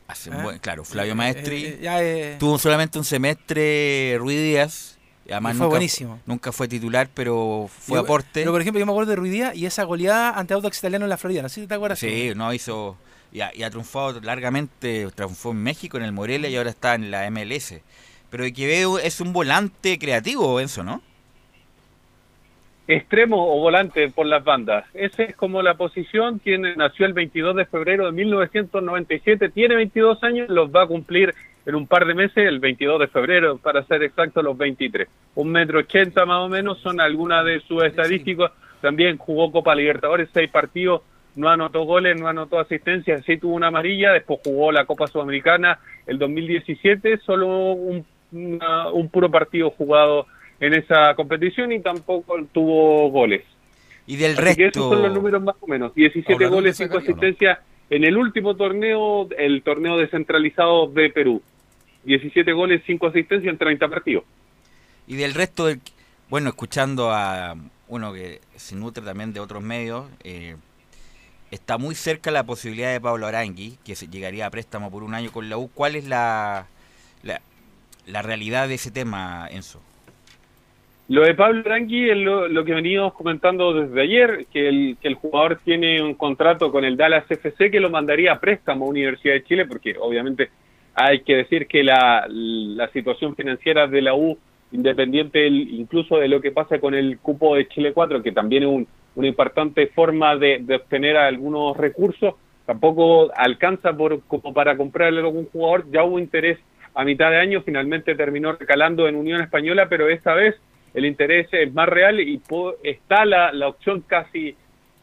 Hace un buen- claro, Flavio Eh, Maestri eh, ya, eh, tuvo solamente un semestre Ruiz Díaz. Además fue nunca, buenísimo. nunca fue titular, pero fue yo- aporte. Pero por ejemplo, yo me acuerdo de Ruidía y esa goleada ante Audax Italiano en la Florida. No sé si te acuerdas. Sí, no hizo. Y ha, y ha triunfado largamente. Triunfó en México, en el Morelia y ahora está en la MLS. Pero Quevedo es un volante creativo, Enzo, ¿no? extremo o volante por las bandas. Esa es como la posición. Tiene, nació el 22 de febrero de 1997, tiene 22 años, los va a cumplir en un par de meses, el 22 de febrero, para ser exacto, los 23. Un metro ochenta más o menos son algunas de sus estadísticas. También jugó Copa Libertadores, seis partidos, no anotó goles, no anotó asistencias, sí tuvo una amarilla, después jugó la Copa Sudamericana el 2017, solo un, una- un puro partido jugado en esa competición y tampoco tuvo goles. Y del Así que resto. esos son los números más o menos. 17 ¿Hablaron goles, de 5 Zacarías o no? asistencias en el último torneo, el torneo descentralizado de Perú. 17 goles, 5 asistencias en 30 partidos. Y del resto del. Bueno, escuchando a uno que se nutre también de otros medios, eh, está muy cerca la posibilidad de Pablo Arangui, que se llegaría a préstamo por un año con la U. ¿Cuál es la, la, realidad de ese tema, Enzo? Lo de Pablo Arangui es lo, que venimos comentando desde ayer, que el, que el jugador tiene un contrato con el Dallas FC que lo mandaría a préstamo a Universidad de Chile, porque obviamente hay que decir que la, la situación financiera de la U, independiente incluso de lo que pasa con el cupo de Chile 4, que también es un- una importante forma de, obtener algunos recursos, tampoco alcanza por, como para comprarle a algún jugador, ya hubo interés a mitad de año, finalmente terminó recalando en Unión Española, pero esta vez el interés es más real y está la, la opción casi,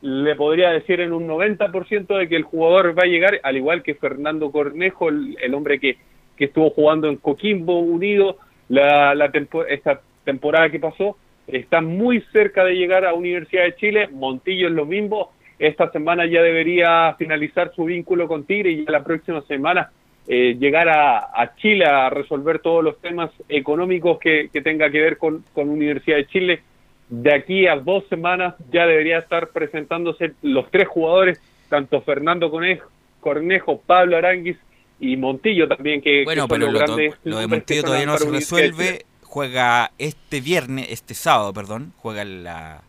le podría decir en un 90% de que el jugador va a llegar, al igual que Fernando Cornejo, el, el hombre que, que estuvo jugando en Coquimbo Unido la, la tempo- esta temporada que pasó, está muy cerca de llegar a Universidad de Chile, Montillo es lo mismo, esta semana ya debería finalizar su vínculo con Tigre y ya la próxima semana eh, llegar a, a, Chile a resolver todos los temas económicos que, que tenga que ver con, con Universidad de Chile. De aquí a dos semanas ya debería estar presentándose los tres jugadores, tanto Fernando Conejo, Cornejo, Pablo Aranguis y Montillo también, que, bueno, que pero lo, de Montillo todavía no se resuelve. Juega este viernes, este sábado, perdón, juega la,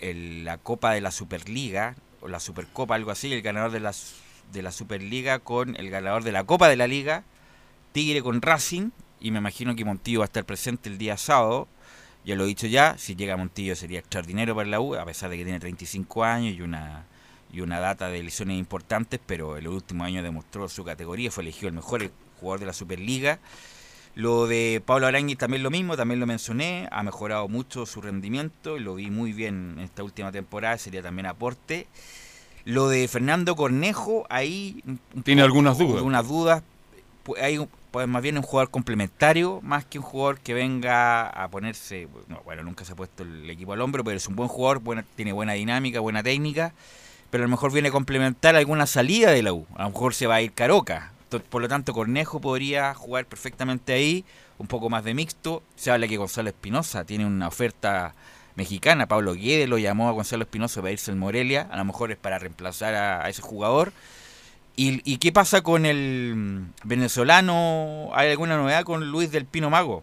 la Copa de la Superliga, o la Supercopa, algo así, el ganador de la, de la Superliga con el ganador de la Copa de la Liga, Tigre con Racing, y me imagino que Montillo va a estar presente el día sábado. Ya lo he dicho ya, si llega Montillo sería extraordinario para la U, a pesar de que tiene 35 años y una y una data de lesiones importantes, pero el último año demostró su categoría, fue elegido el mejor jugador de la Superliga. Lo de Pablo Arangui también lo mismo, también lo mencioné, ha mejorado mucho su rendimiento, y lo vi muy bien en esta última temporada, sería también aporte. Lo de Fernando Cornejo, ahí... Tiene poco- algunas dudas. Algunas dudas. Hay pues más bien un jugador complementario, más que un jugador que venga a ponerse... no, bueno, nunca se ha puesto el equipo al hombro, pero es un buen jugador, buena- tiene buena dinámica, buena técnica, pero a lo mejor viene a complementar alguna salida de la U. A lo mejor se va a ir Caroca. Por lo tanto, Cornejo podría jugar perfectamente ahí, un poco más de mixto. Se habla que Gonzalo Espinosa tiene una oferta mexicana. Pablo Guedes lo llamó a Gonzalo Espinosa para irse al Morelia. A lo mejor es para reemplazar a, ese jugador. ¿Y, y qué pasa con el mm, venezolano? ¿Hay alguna novedad con Luis del Pino Mago?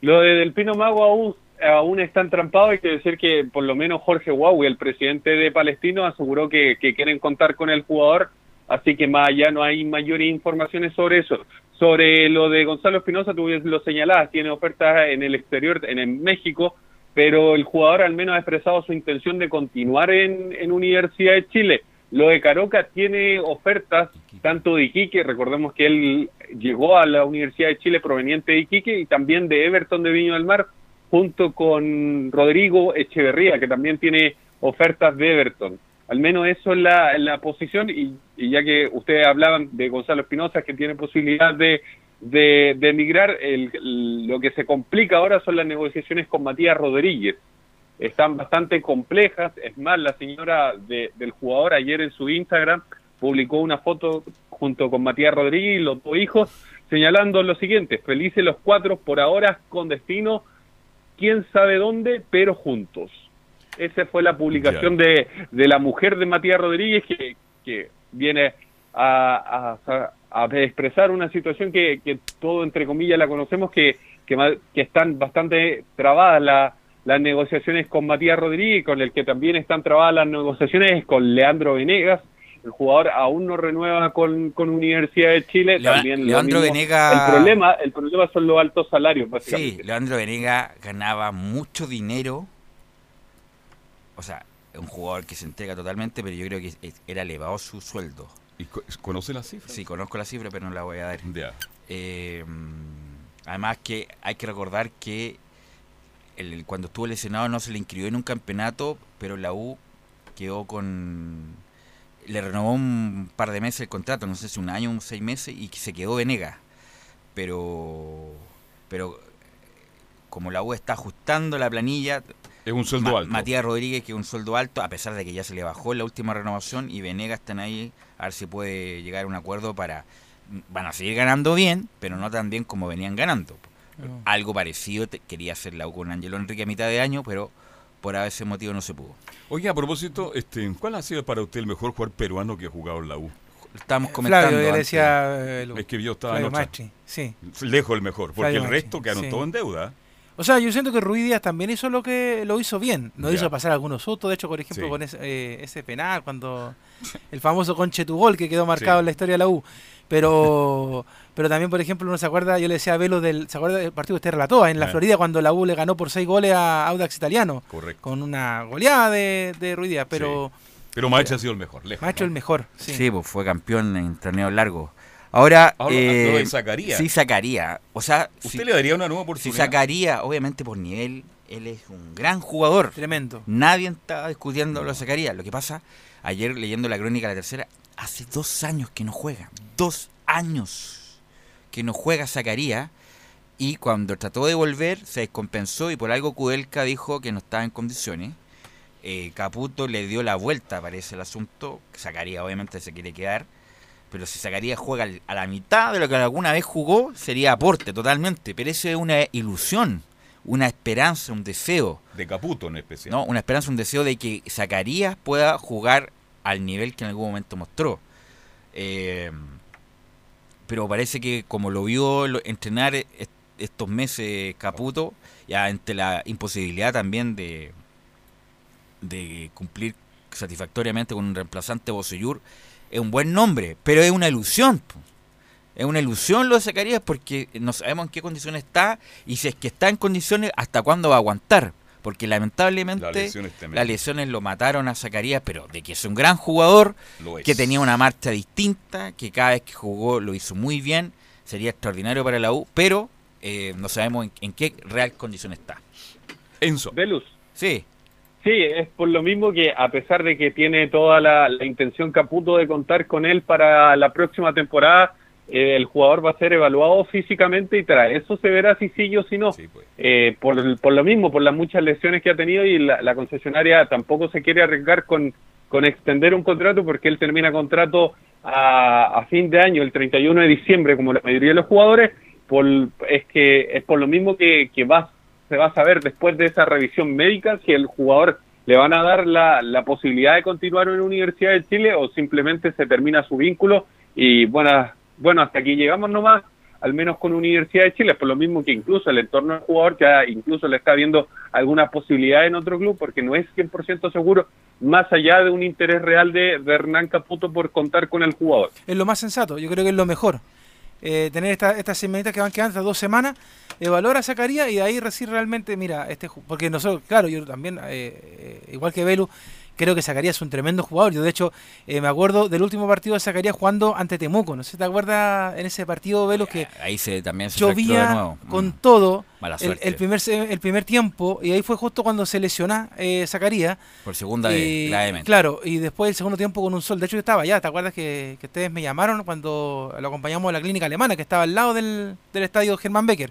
Lo de Del Pino Mago aún, aún está entrampado. Hay que decir que por lo menos Jorge Huawei, el presidente de Palestino, aseguró que quieren contar con el jugador. Así que más allá no hay mayores informaciones sobre eso. Sobre lo de Gonzalo Espinosa, tú lo señalabas, tiene ofertas en el exterior, en, México, pero el jugador al menos ha expresado su intención de continuar en, en Universidad de Chile. Lo de Caroca tiene ofertas tanto de Iquique, recordemos que él llegó a la Universidad de Chile proveniente de Iquique y también de Everton de Viña del Mar, junto con Rodrigo Echeverría, que también tiene ofertas de Everton. Al menos eso es la, la posición y, y ya que ustedes hablaban de Gonzalo Espinosa, que tiene posibilidad de, de, de emigrar, el- lo que se complica ahora son las negociaciones con Matías Rodríguez están bastante complejas. Es más, la señora de- del jugador ayer en su Instagram publicó una foto junto con Matías Rodríguez y los dos hijos, señalando lo siguiente, felices los cuatro por ahora con destino, quién sabe dónde, pero juntos. Esa fue la publicación de, de la mujer de Matías Rodríguez que, que viene a, a- a expresar una situación que, que todo entre comillas la conocemos, que, que, que están bastante trabadas la- las negociaciones con Matías Rodríguez, con el que también están trabadas las negociaciones con Leandro Venegas. El jugador aún no renueva con, con Universidad de Chile. También Leandro mismo. Venega- El problema, el problema son los altos salarios, básicamente. Sí, Leandro Venega ganaba mucho dinero. O sea, es un jugador que se entrega totalmente, pero yo creo que era elevado su sueldo. ¿Y co- conoce la cifra? Sí, conozco la cifra, pero no la voy a dar. Eh, además que hay que recordar que el- cuando estuvo lesionado no se le inscribió en un campeonato, pero la U quedó con... Le renovó un par de meses el contrato, no sé si un año o seis meses, y se quedó Venega. Pero... Pero como la U está ajustando la planilla... Es un sueldo alto. Matías Rodríguez, que es un sueldo alto, a pesar de que ya se le bajó en la última renovación, y Venega están ahí a ver si puede llegar a un acuerdo para... Van a seguir ganando bien, pero no tan bien como venían ganando. No. Algo parecido te- quería hacer la U con Angelo Enrique a mitad de año, pero por ese motivo no se pudo. Oye, a propósito, este, ¿cuál ha sido para usted el mejor jugador peruano que ha jugado en la U? Estamos comentando Flavio, yo le antes. decía, eh, es que yo estaba en otra. Sí. Lejos el mejor, porque Flavio el resto quedaron sí. todos en deuda. O sea, yo siento que Ruiz Díaz también hizo lo que lo hizo bien. No Ya. hizo pasar algunos sustos. De hecho, por ejemplo, Sí. con ese, eh, ese penal, cuando el famoso conche tu gol que quedó marcado Sí. en la historia de la U. Pero pero también, por ejemplo, uno se acuerda, yo le decía a Velo del. ¿Se acuerda del partido que usted relató en la Eh. Florida cuando la U le ganó por seis goles a Audax Italiano? Correcto. Con una goleada de, de Ruiz Díaz. Pero. Pero Maestro ha sido el mejor, lejos. Maestro ¿no? el mejor. Sí. Sí, pues fue campeón en torneos largos. Ahora, Ahora, eh, lo de Zacarías. Sí, sacaría. O sea, ¿Usted le daría una nueva Si oportunidad? sacaría, obviamente por nivel, él es un gran jugador. Tremendo. Nadie estaba discutiendo lo sacaría. Lo que pasa, ayer leyendo la crónica de la tercera, hace dos años que no juega. Dos años que no juega sacaría. Y cuando trató de volver, se descompensó y por algo Kudelka dijo que no estaba en condiciones. Eh, Caputo le dio la vuelta, parece el asunto. Sacaría, obviamente, se quiere quedar. Pero si Zacarías juega a la mitad de lo que alguna vez jugó, sería aporte totalmente. Pero eso es una ilusión, una esperanza, un deseo. De Caputo en especial. No, una esperanza, un deseo de que Zacarías pueda jugar al nivel que en algún momento mostró. Eh, pero parece que como lo vio entrenar est- estos meses Caputo, ya ante la imposibilidad también de, de cumplir satisfactoriamente con un reemplazante Bosellur, es un buen nombre, pero es una ilusión. po. Es una ilusión lo de Zacarías porque no sabemos en qué condiciones está y si es que está en condiciones, hasta cuándo va a aguantar. Porque lamentablemente La lesión las lesiones lo mataron a Zacarías, pero de que es un gran jugador, Lo es. que tenía una marcha distinta, que cada vez que jugó lo hizo muy bien, sería extraordinario para la U, pero eh, no sabemos en, en qué real condición está. Enzo. Velus. Sí. Sí, es por lo mismo que a pesar de que tiene toda la, la intención Caputo de contar con él para la próxima temporada, eh, el jugador va a ser evaluado físicamente y tras eso se verá si sí o si no. Eh, por, por lo mismo, por las muchas lesiones que ha tenido y la, la concesionaria tampoco se quiere arriesgar con, con extender un contrato porque él termina contrato a, a fin de año, el 31 de diciembre, como la mayoría de los jugadores, por, es que es por lo mismo que, que va, se va a saber después de esa revisión médica si el jugador le van a dar la, la posibilidad de continuar en la Universidad de Chile o simplemente se termina su vínculo y bueno, bueno hasta aquí llegamos nomás, al menos con Universidad de Chile, por lo mismo que incluso el entorno del jugador ya incluso le está viendo alguna posibilidad en otro club porque no es 100% seguro, más allá de un interés real de, de Hernán Caputo por contar con el jugador. Es lo más sensato, yo creo que es lo mejor. Eh, tener esta- estas semanitas que van quedando, estas dos semanas, evaluar a Zacarías y de ahí decir realmente, mira, este porque nosotros, claro, yo también, eh, eh, igual que Velu, creo que Zacarías es un tremendo jugador. Yo, de hecho, eh, me acuerdo del último partido de Zacarías jugando ante Temuco. No sé si te acuerdas en ese partido, Velu, que Ahí se, también se de llovía nuevo. con Mm. todo el, el primer el primer tiempo y ahí fue justo cuando se lesiona eh, Zacarías. Por segunda vez, gravemente. Claro, y después el segundo tiempo con un sol. De hecho, yo estaba allá. ¿Te acuerdas que, que ustedes me llamaron cuando lo acompañamos a la clínica alemana, que estaba al lado del, del estadio Germán Becker?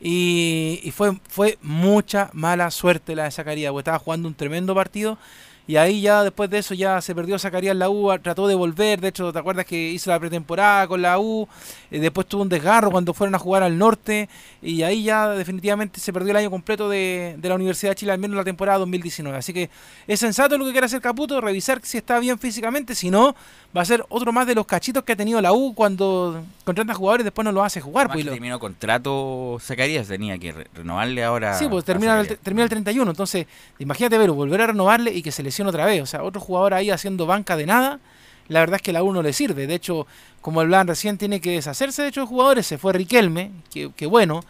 Y, y fue, fue mucha mala suerte la de Zacarías, porque estaba jugando un tremendo partido. Y ahí ya después de eso ya se perdió Zacarías en la U, trató de volver, de hecho, ¿te acuerdas que hizo la pretemporada con la U? Eh, después tuvo un desgarro cuando fueron a jugar al norte y ahí ya definitivamente se perdió el año completo de, de la Universidad de Chile, al menos la temporada 2019. Así que es sensato lo que quiere hacer Caputo, revisar si está bien físicamente, si no, va a ser otro más de los cachitos que ha tenido la U cuando contrata jugadores y después no lo hace jugar. Pues, terminó contrato Zacarías, tenía que re- renovarle ahora. Sí, pues termina el, termina el 31. Entonces, imagínate verlo, volver a renovarle y que se otra vez. O sea, otro jugador ahí haciendo banca de nada. La verdad es que a la U no le sirve. De hecho, como hablaban recién, tiene que deshacerse de hecho jugadores. Se fue Riquelme, que, que bueno,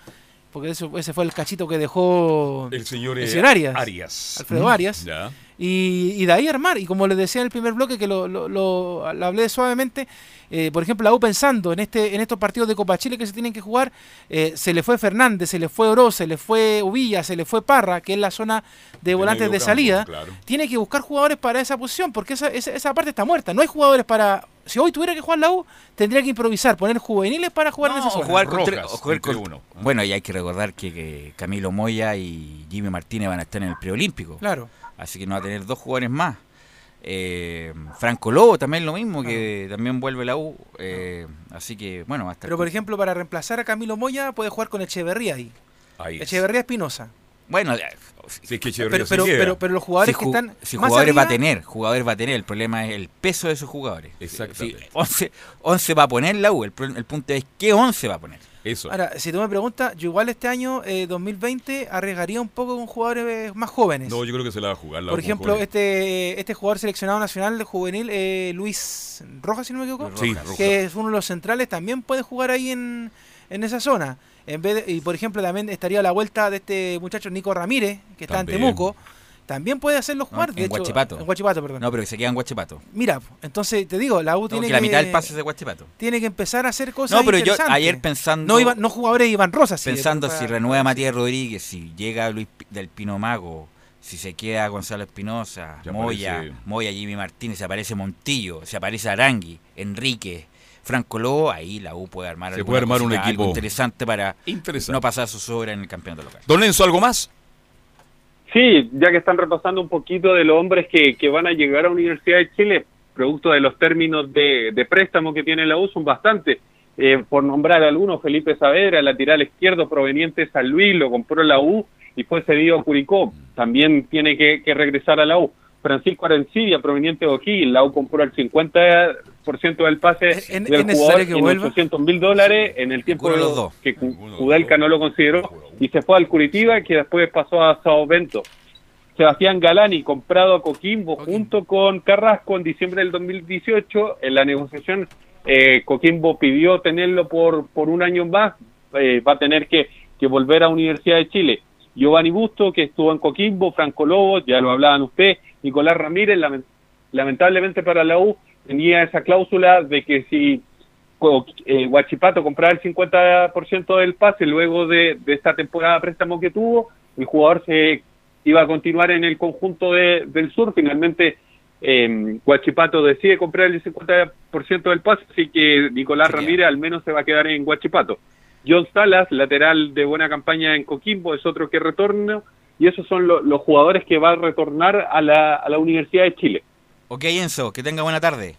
porque eso, ese fue el cachito que dejó El señor, eh, Arias. Arias. Alfredo Arias. ya. Y, y de ahí armar. Y como les decía en el primer bloque, que lo, lo- lo- lo hablé suavemente, eh, por ejemplo, la U pensando en este en estos partidos de Copa Chile que se tienen que jugar, eh, se le fue Fernández, se le fue Oroz, se le fue Uvilla, se le fue Parra, que es la zona de volantes de salida. claro. Tiene que buscar jugadores para esa posición, porque esa, esa, esa parte está muerta. No hay jugadores para. Si hoy tuviera que jugar la U, tendría que improvisar, poner juveniles para jugar en esa O zona. jugar con tres- Rojas, o jugar con- uno. Bueno, y hay que recordar que, que Camilo Moya y Jimmy Martínez van a estar en el preolímpico. Claro. Así que no va a tener dos jugadores más. Eh, Franco Lobo también lo mismo, que también vuelve la U. eh, así que, bueno, va a estar. Pero por ejemplo, para reemplazar a Camilo Moya, puede jugar con Echeverría ahí. Ahí es. Echeverría Espinosa. Bueno, Si es que Pero, pero, pero, pero los jugadores si que están. si más jugadores va a tener, jugadores va a tener. El problema es el peso de esos jugadores. Exactamente. Si 11, 11 va a poner la U. El, el punto es qué 11 va a poner. Eso. Ahora, si tú me preguntas, yo igual este año, eh, 2020, arriesgaría un poco con jugadores eh, más jóvenes. No, yo creo que se la va a jugar la Por ejemplo, este este jugador seleccionado nacional de juvenil, eh, Luis Rojas, si no me equivoco, Sí, Rojas. que es uno de los centrales, también puede jugar ahí en, en esa zona. En vez de- y por ejemplo, también estaría a la vuelta de este muchacho Nico Ramírez, que está También. en Temuco. También puede hacerlo jugar. en de hecho, Huachipato. En Huachipato, perdón. No, pero que se quedan Guachipato. Mira, entonces te digo, la U No, tiene que que, la mitad del pase es de Guachipato. tiene que empezar a hacer cosas No, pero yo ayer pensando. No, Iván- no jugadores Iván Rosas. sí, pensando si renueva a Matías Rodríguez, si llega Luis Pi- del Pino Mago, si se queda Gonzalo Espinosa, Ya Moya, aparece- Moya, Jimmy Martínez, se aparece Montillo, se aparece Arangui, Enrique, Franco Lobo, ahí la U puede armar Se alguna puede armar un algo equipo interesante para Interesante. no pasar sus obras en el campeonato local. Don Lenzo, ¿algo más? Sí, ya que están repasando un poquito de los hombres que, que van a llegar a Universidad de Chile, producto de los términos de, de préstamo que tiene la U, son bastantes. Eh, por nombrar algunos, Felipe Saavedra, lateral izquierdo proveniente de San Luis, lo compró la U y fue cedido a Curicó, también tiene que, que regresar a la U. Francisco Arencibia, proveniente de O'Higgins, la U compró el 50% del pase ¿Es- del jugador que en vuelva? 800 mil dólares en el tiempo de los dos. que Kudelka no lo consideró y se fue al Curitiba que después pasó a Sao Bento. Sebastián Galani, comprado a Coquimbo junto con Carrasco en diciembre del 2018. En la negociación, eh, Coquimbo pidió tenerlo por, por un año más. Eh, va a tener que, que volver a Universidad de Chile. Giovanni Busto, que estuvo en Coquimbo, Franco Lobo, ya lo hablaban usted, Nicolás Ramírez, lamen- lamentablemente para la U, tenía esa cláusula de que si eh, Huachipato compraba el 50% del pase luego de, de esta temporada de préstamo que tuvo, el jugador se iba a continuar en el conjunto de- del sur. Finalmente, eh, Huachipato decide comprar el 50% del pase, así que Nicolás Ramírez al menos se va a quedar en Huachipato. John Salas, lateral de buena campaña en Coquimbo, es otro que retorna, y esos son lo- los jugadores que va a retornar a la, a la Universidad de Chile. Ok, Enzo, que tenga buena tarde.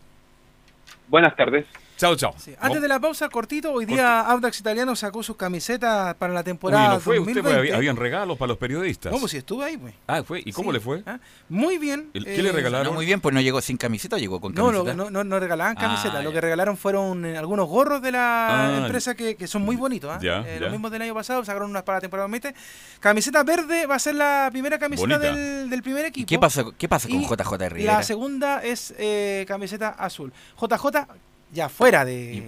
Buenas tardes. Chao, chao. Antes de la pausa, cortito, hoy día Audax Italiano sacó sus camisetas para la temporada Uy, no fue usted, 2020. pues, había- habían regalos para los periodistas. No, pues sí, estuve ahí, pues. Ah, fue. ¿Y cómo Sí. le fue? Ah, Muy bien. ¿Qué le regalaron? No, muy bien, pues no llegó sin camiseta llegó con No, camiseta. lo- no, no, no regalaban Ah, camisetas. lo ya. que regalaron fueron eh, algunos gorros de la Ah, empresa que, que son muy bonitos. ¿ah? Ya, Eh, ya. Los mismos del año pasado, sacaron unas para la temporada 2020. Camiseta verde va a ser la primera camiseta del, del primer equipo. ¿Qué pasa, qué pasa con Y JJ Rivera? La segunda es eh, camiseta azul. JJ ya fuera de...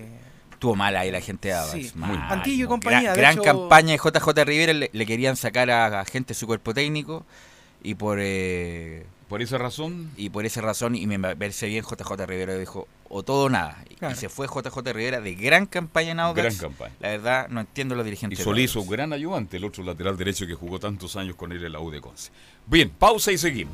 Estuvo mal ahí la gente de Audax, Sí. mal. Antillo y compañía, Gran, de gran hecho- campaña de JJ Rivera, le, le querían sacar a, a gente de su cuerpo técnico y por... eh, por esa razón... Y por esa razón, y me parece bien, JJ Rivera dijo, o todo o nada. Y- Claro. Y se fue JJ Rivera de gran campaña en Audax. Gran campaña. La verdad, no entiendo los Y dirigentes. de Solizo, Audax. un gran ayudante, el otro lateral derecho que jugó tantos años con él en la U de Conce. Bien, pausa y seguimos.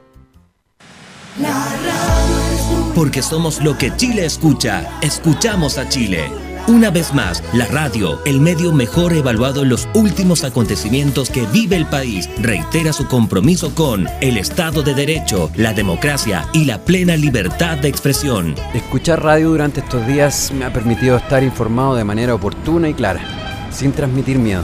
Porque somos lo que Chile escucha. Escuchamos a Chile. Una vez más, la radio, el medio mejor evaluado en los últimos acontecimientos que vive el país, reitera su compromiso con el Estado de Derecho, la democracia y la plena libertad de expresión. Escuchar radio durante estos días me ha permitido estar informado de manera oportuna y clara, sin transmitir miedo.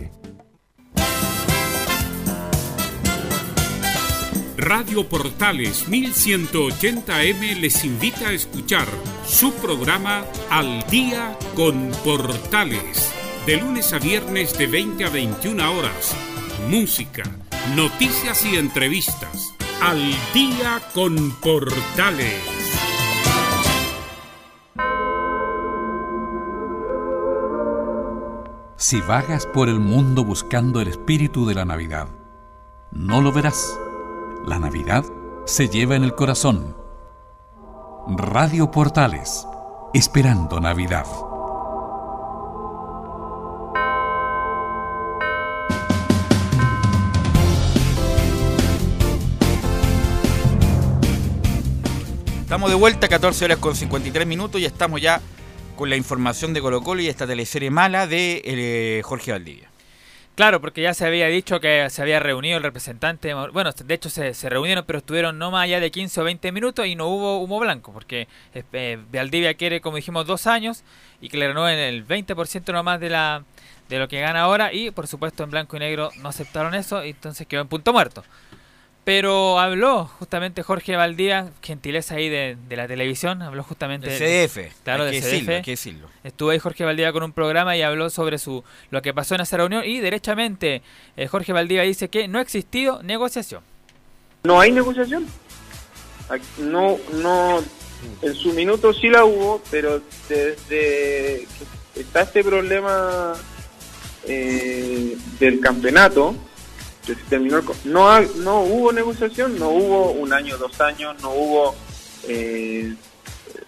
Radio Portales 1180M les invita a escuchar su programa Al Día con Portales, de lunes a viernes de 20 a 21 horas. Música, noticias y entrevistas. Al Día con Portales. Si vagas por el mundo buscando el espíritu de la Navidad, no lo verás. La Navidad se lleva en el corazón. Radio Portales, esperando Navidad. Estamos de vuelta, 14 horas con 53 minutos y estamos ya con la información de Colo Colo y esta teleserie mala de eh, Jorge Valdivia. Claro, porque ya se había dicho que se había reunido el representante. Bueno, de hecho se, se reunieron, pero estuvieron no más allá de 15 o 20 minutos y no hubo humo blanco, porque eh, Valdivia quiere, como dijimos, dos años y que le renueven el 20% nomás de la de lo que gana ahora y por supuesto en blanco y negro no aceptaron eso y entonces quedó en punto muerto. Pero habló justamente Jorge Valdía, gentileza ahí de, la televisión, habló justamente... De CDF. Claro, de CDF. Estuvo ahí Jorge Valdía con un programa y habló sobre su lo que pasó en esa reunión y derechamente eh, Jorge Valdía dice que no ha existido negociación. No hay negociación. No, no, en su minuto sí la hubo, pero desde que está este problema eh, del campeonato, que se terminó no no hubo negociación no hubo un año dos años no hubo eh,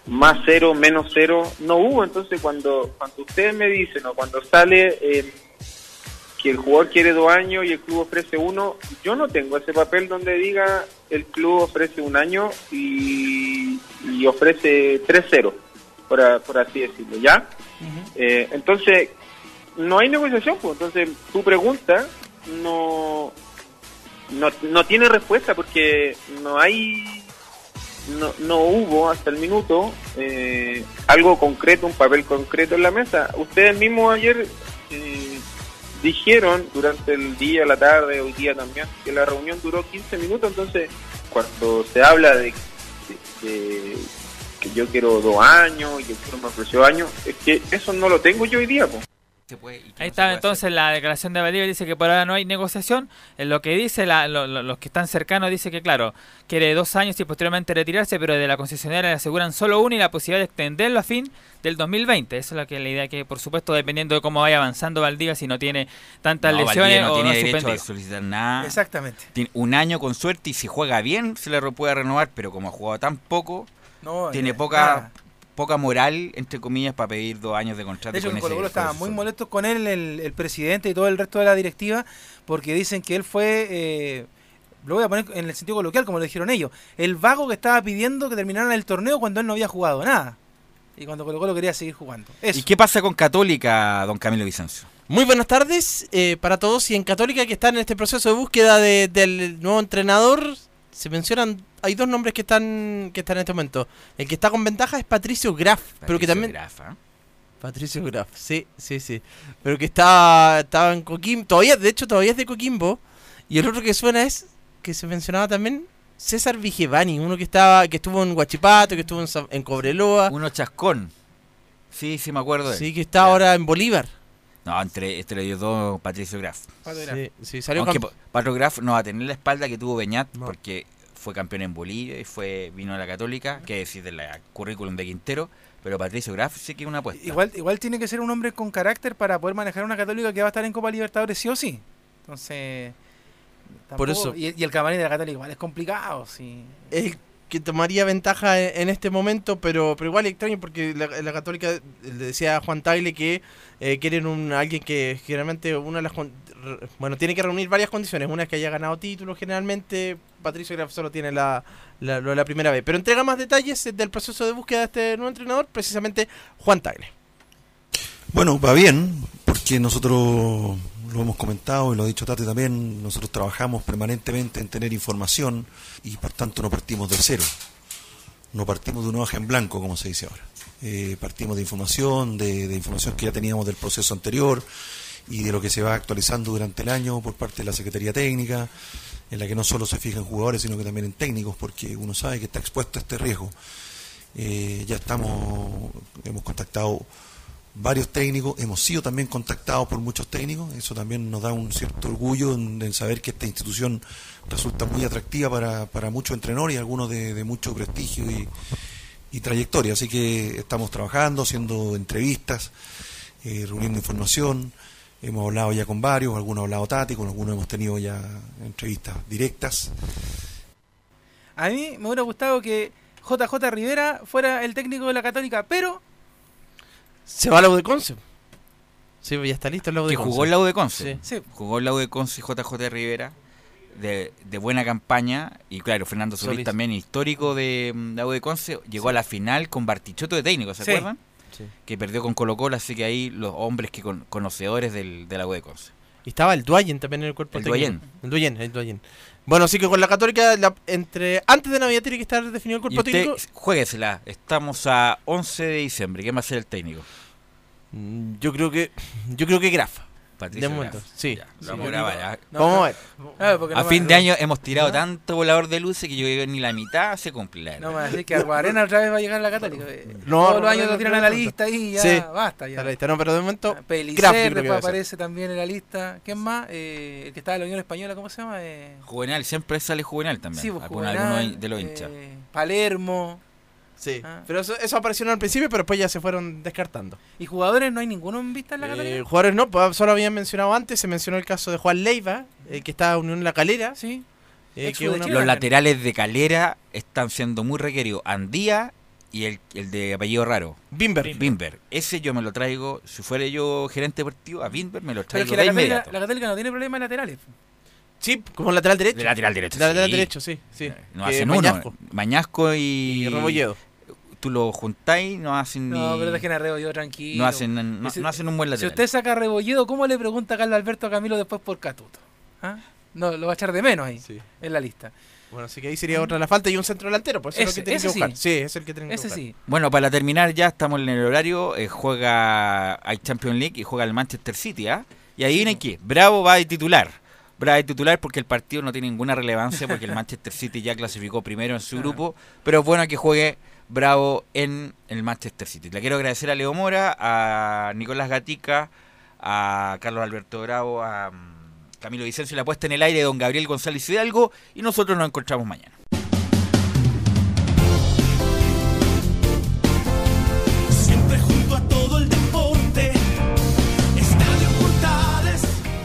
más cero menos cero no hubo. Entonces cuando cuando ustedes me dicen o cuando sale eh, que el jugador quiere dos años y el club ofrece uno yo no tengo ese papel donde diga el club ofrece un año y, ofrece tres cero por, por así decirlo ya eh, entonces no hay negociación pues entonces tu pregunta no, no, no tiene respuesta porque no hay no, no hubo hasta el minuto eh, algo concreto, un papel concreto en la mesa. Ustedes mismos ayer eh, dijeron durante el día, la tarde, hoy día también, que la reunión duró 15 minutos, entonces cuando se habla de, que yo quiero dos años y que el me ofreció años, es que eso no lo tengo yo hoy día. Pues. Ahí está entonces la declaración de Valdivia dice que por ahora no hay negociación. En lo que dice los que están cercanos dice que claro, quiere dos años y posteriormente retirarse, pero de la concesionaria le aseguran solo uno y la posibilidad de extenderlo a fin del 2020. Esa es la que la idea que por supuesto dependiendo de cómo vaya avanzando Valdivia, si no tiene tantas lesiones no o tiene no derecho a solicitar nada. Exactamente. Tiene un año con suerte y si juega bien se le puede renovar, pero como ha jugado tan poco, tiene eh, poca poca moral, entre comillas, para pedir dos años de contrato. De hecho, Colo estaba muy molesto con él, el, presidente y todo el resto de la directiva, porque dicen que él fue, eh, lo voy a poner en el sentido coloquial, como lo dijeron ellos, el vago que estaba pidiendo que terminaran el torneo cuando él no había jugado nada. Y cuando Colo Colo quería seguir jugando. ¿Y qué pasa con Católica, don Camilo Vicencio? Muy buenas tardes eh, para todos y en Católica que están en este proceso de búsqueda del nuevo entrenador, se mencionan hay dos nombres que están que están en este momento. El que está con ventaja es Patricio Graf, pero que también Graf, ¿eh? Patricio Graf, sí, sí, sí. Pero que está estaba en Coquimbo, todavía de hecho todavía es de Coquimbo y el otro que suena es que se mencionaba también César Vigevani, uno que estaba que estuvo en Huachipato, que estuvo en, Cobreloa, uno chascón. Sí, sí me acuerdo de Sí, que está ahora en Bolívar. No, entre, entre ellos dos, Patricio Graf. Sí, sí, salió Aunque Patricio Graf no va a tener la espalda que tuvo Beñat, porque fue campeón en Bolivia y fue vino a la Católica, que decir del currículum de Quintero, pero Patricio Graf sí que es una apuesta. Igual, igual tiene que ser un hombre con carácter para poder manejar una Católica que va a estar en Copa Libertadores sí o sí. Entonces, por eso y, el camarín de la Católica igual es complicado, sí. El que tomaría ventaja en, este momento, pero pero igual extraño porque la, Católica le decía a Juan Tagle que eh, quieren un alguien que generalmente una de las bueno, tiene que reunir varias condiciones. Una es que haya ganado títulos generalmente. Patricio Graf solo tiene la, la, primera vez. Pero entrega más detalles del proceso de búsqueda de este nuevo entrenador, precisamente Juan Tagle. Bueno, va bien, porque nosotros lo hemos comentado y lo ha dicho Tate también, nosotros trabajamos permanentemente en tener información y por tanto no partimos de cero. No partimos de una hoja en blanco, como se dice ahora. Eh, partimos de información, de, información que ya teníamos del proceso anterior, y de lo que se va actualizando durante el año por parte de la Secretaría Técnica, en la que no solo se fijan jugadores, sino que también en técnicos, porque uno sabe que está expuesto a este riesgo. Eh, ya estamos, hemos contactado varios técnicos, hemos sido también contactados por muchos técnicos, eso también nos da un cierto orgullo en, saber que esta institución resulta muy atractiva para, para muchos entrenadores y algunos de, mucho prestigio y, y, trayectoria. Así que estamos trabajando, haciendo entrevistas, eh, reuniendo información. Hemos hablado ya con varios, algunos han hablado Tati, algunos hemos tenido ya entrevistas directas. A mí me hubiera gustado que JJ Rivera fuera el técnico de la Católica, pero... Se va a la U de Conce. Sí, ya está listo el U de Conce. jugó el U de Conce. Sí. Jugó el U de Conce JJ Rivera. De, buena campaña y claro, Fernando Solís, también histórico de, mm, la U de Conce, llegó a la final con Bartichotto de técnico, ¿se acuerdan? que perdió con Colo Colo, así que ahí los hombres que conocedores del, de la U de Conce. Y estaba el Duayen también en el cuerpo El técnico. Duayen. El Duayen, el Duayen. Bueno, así que con la Católica, la- entre antes de Navidad tiene que estar definido el cuerpo usted, técnico. jueguesela. Estamos a 11 de diciembre. ¿Quién va a ser el técnico? Mm, Yo creo que yo creo que Graf. Patricio de momento, sí. Ya, Sí, vamos a grabar, ¿ah? No, a. Ah, fin de año hemos tirado ¿Ah? tanto volador de luces que yo creo que ni la mitad se cumple. la No me decir que Arena otra vez va a llegar a la Católica. No, Todos no, los años no, lo tiran no, a la lista y ya Sí, basta. Ya. la lista. No, pero de momento. Yo Pelicer después aparece también en la lista. ¿Quién más? Eh, el que estaba en la Unión Española, ¿cómo se llama? Eh, Juvenal, siempre sale juvenal también. Sí, pues, Juvenal, de los hinchas. eh, Palermo. Sí. Ah. Pero eso, eso apareció al principio, pero después ya se fueron descartando. ¿Y jugadores no hay ninguno en vista en la? Eh, jugadores no, pues, solo habían mencionado antes, se mencionó el caso de Juan Leiva, eh, que está en Unión La Calera. Sí. Eh, que Los laterales de Calera están siendo muy requeridos. Andía y el, el de apellido raro. Bimber. Bimber. Ese yo me lo traigo, si fuera yo gerente deportivo, a Bimber me lo Pero traigo es que de la Católica, inmediato. la Católica no tiene problemas laterales. Sí, como lateral derecho. De lateral derecho. De lateral sí. derecho, sí. sí. No Que hacen Mañasco. uno. Mañasco y... Y Rebolledo. Tú lo juntáis, no hacen ni... No, pero dejen a Rebolledo tranquilo. No hacen, no, Y si- no hacen un buen Si lateral. usted saca a Rebolledo, ¿cómo le pregunta a Carlos Alberto a Camilo después por Catuto? ¿Ah? No, lo va a echar de menos ahí, en la lista. Bueno, así que ahí sería otra la falta y un centro delantero, por eso es lo Ese- que tienen que sí. buscar. Sí, es el que tienen que buscar. sí. Bueno, para terminar ya estamos en el horario. eh, juega hay Champions League y juega el Manchester City, ¿ah? Y ahí viene que Bravo va de titular. Bravo de titular porque el partido no tiene ninguna relevancia porque el Manchester City ya clasificó primero en su grupo. Pero es bueno que juegue Bravo en el Manchester City. Le quiero agradecer a Leo Mora, a Nicolás Gatica, a Carlos Alberto Bravo, a mm, Camilo Vicencio, la puesta en el aire de don Gabriel González Hidalgo y nosotros nos encontramos mañana.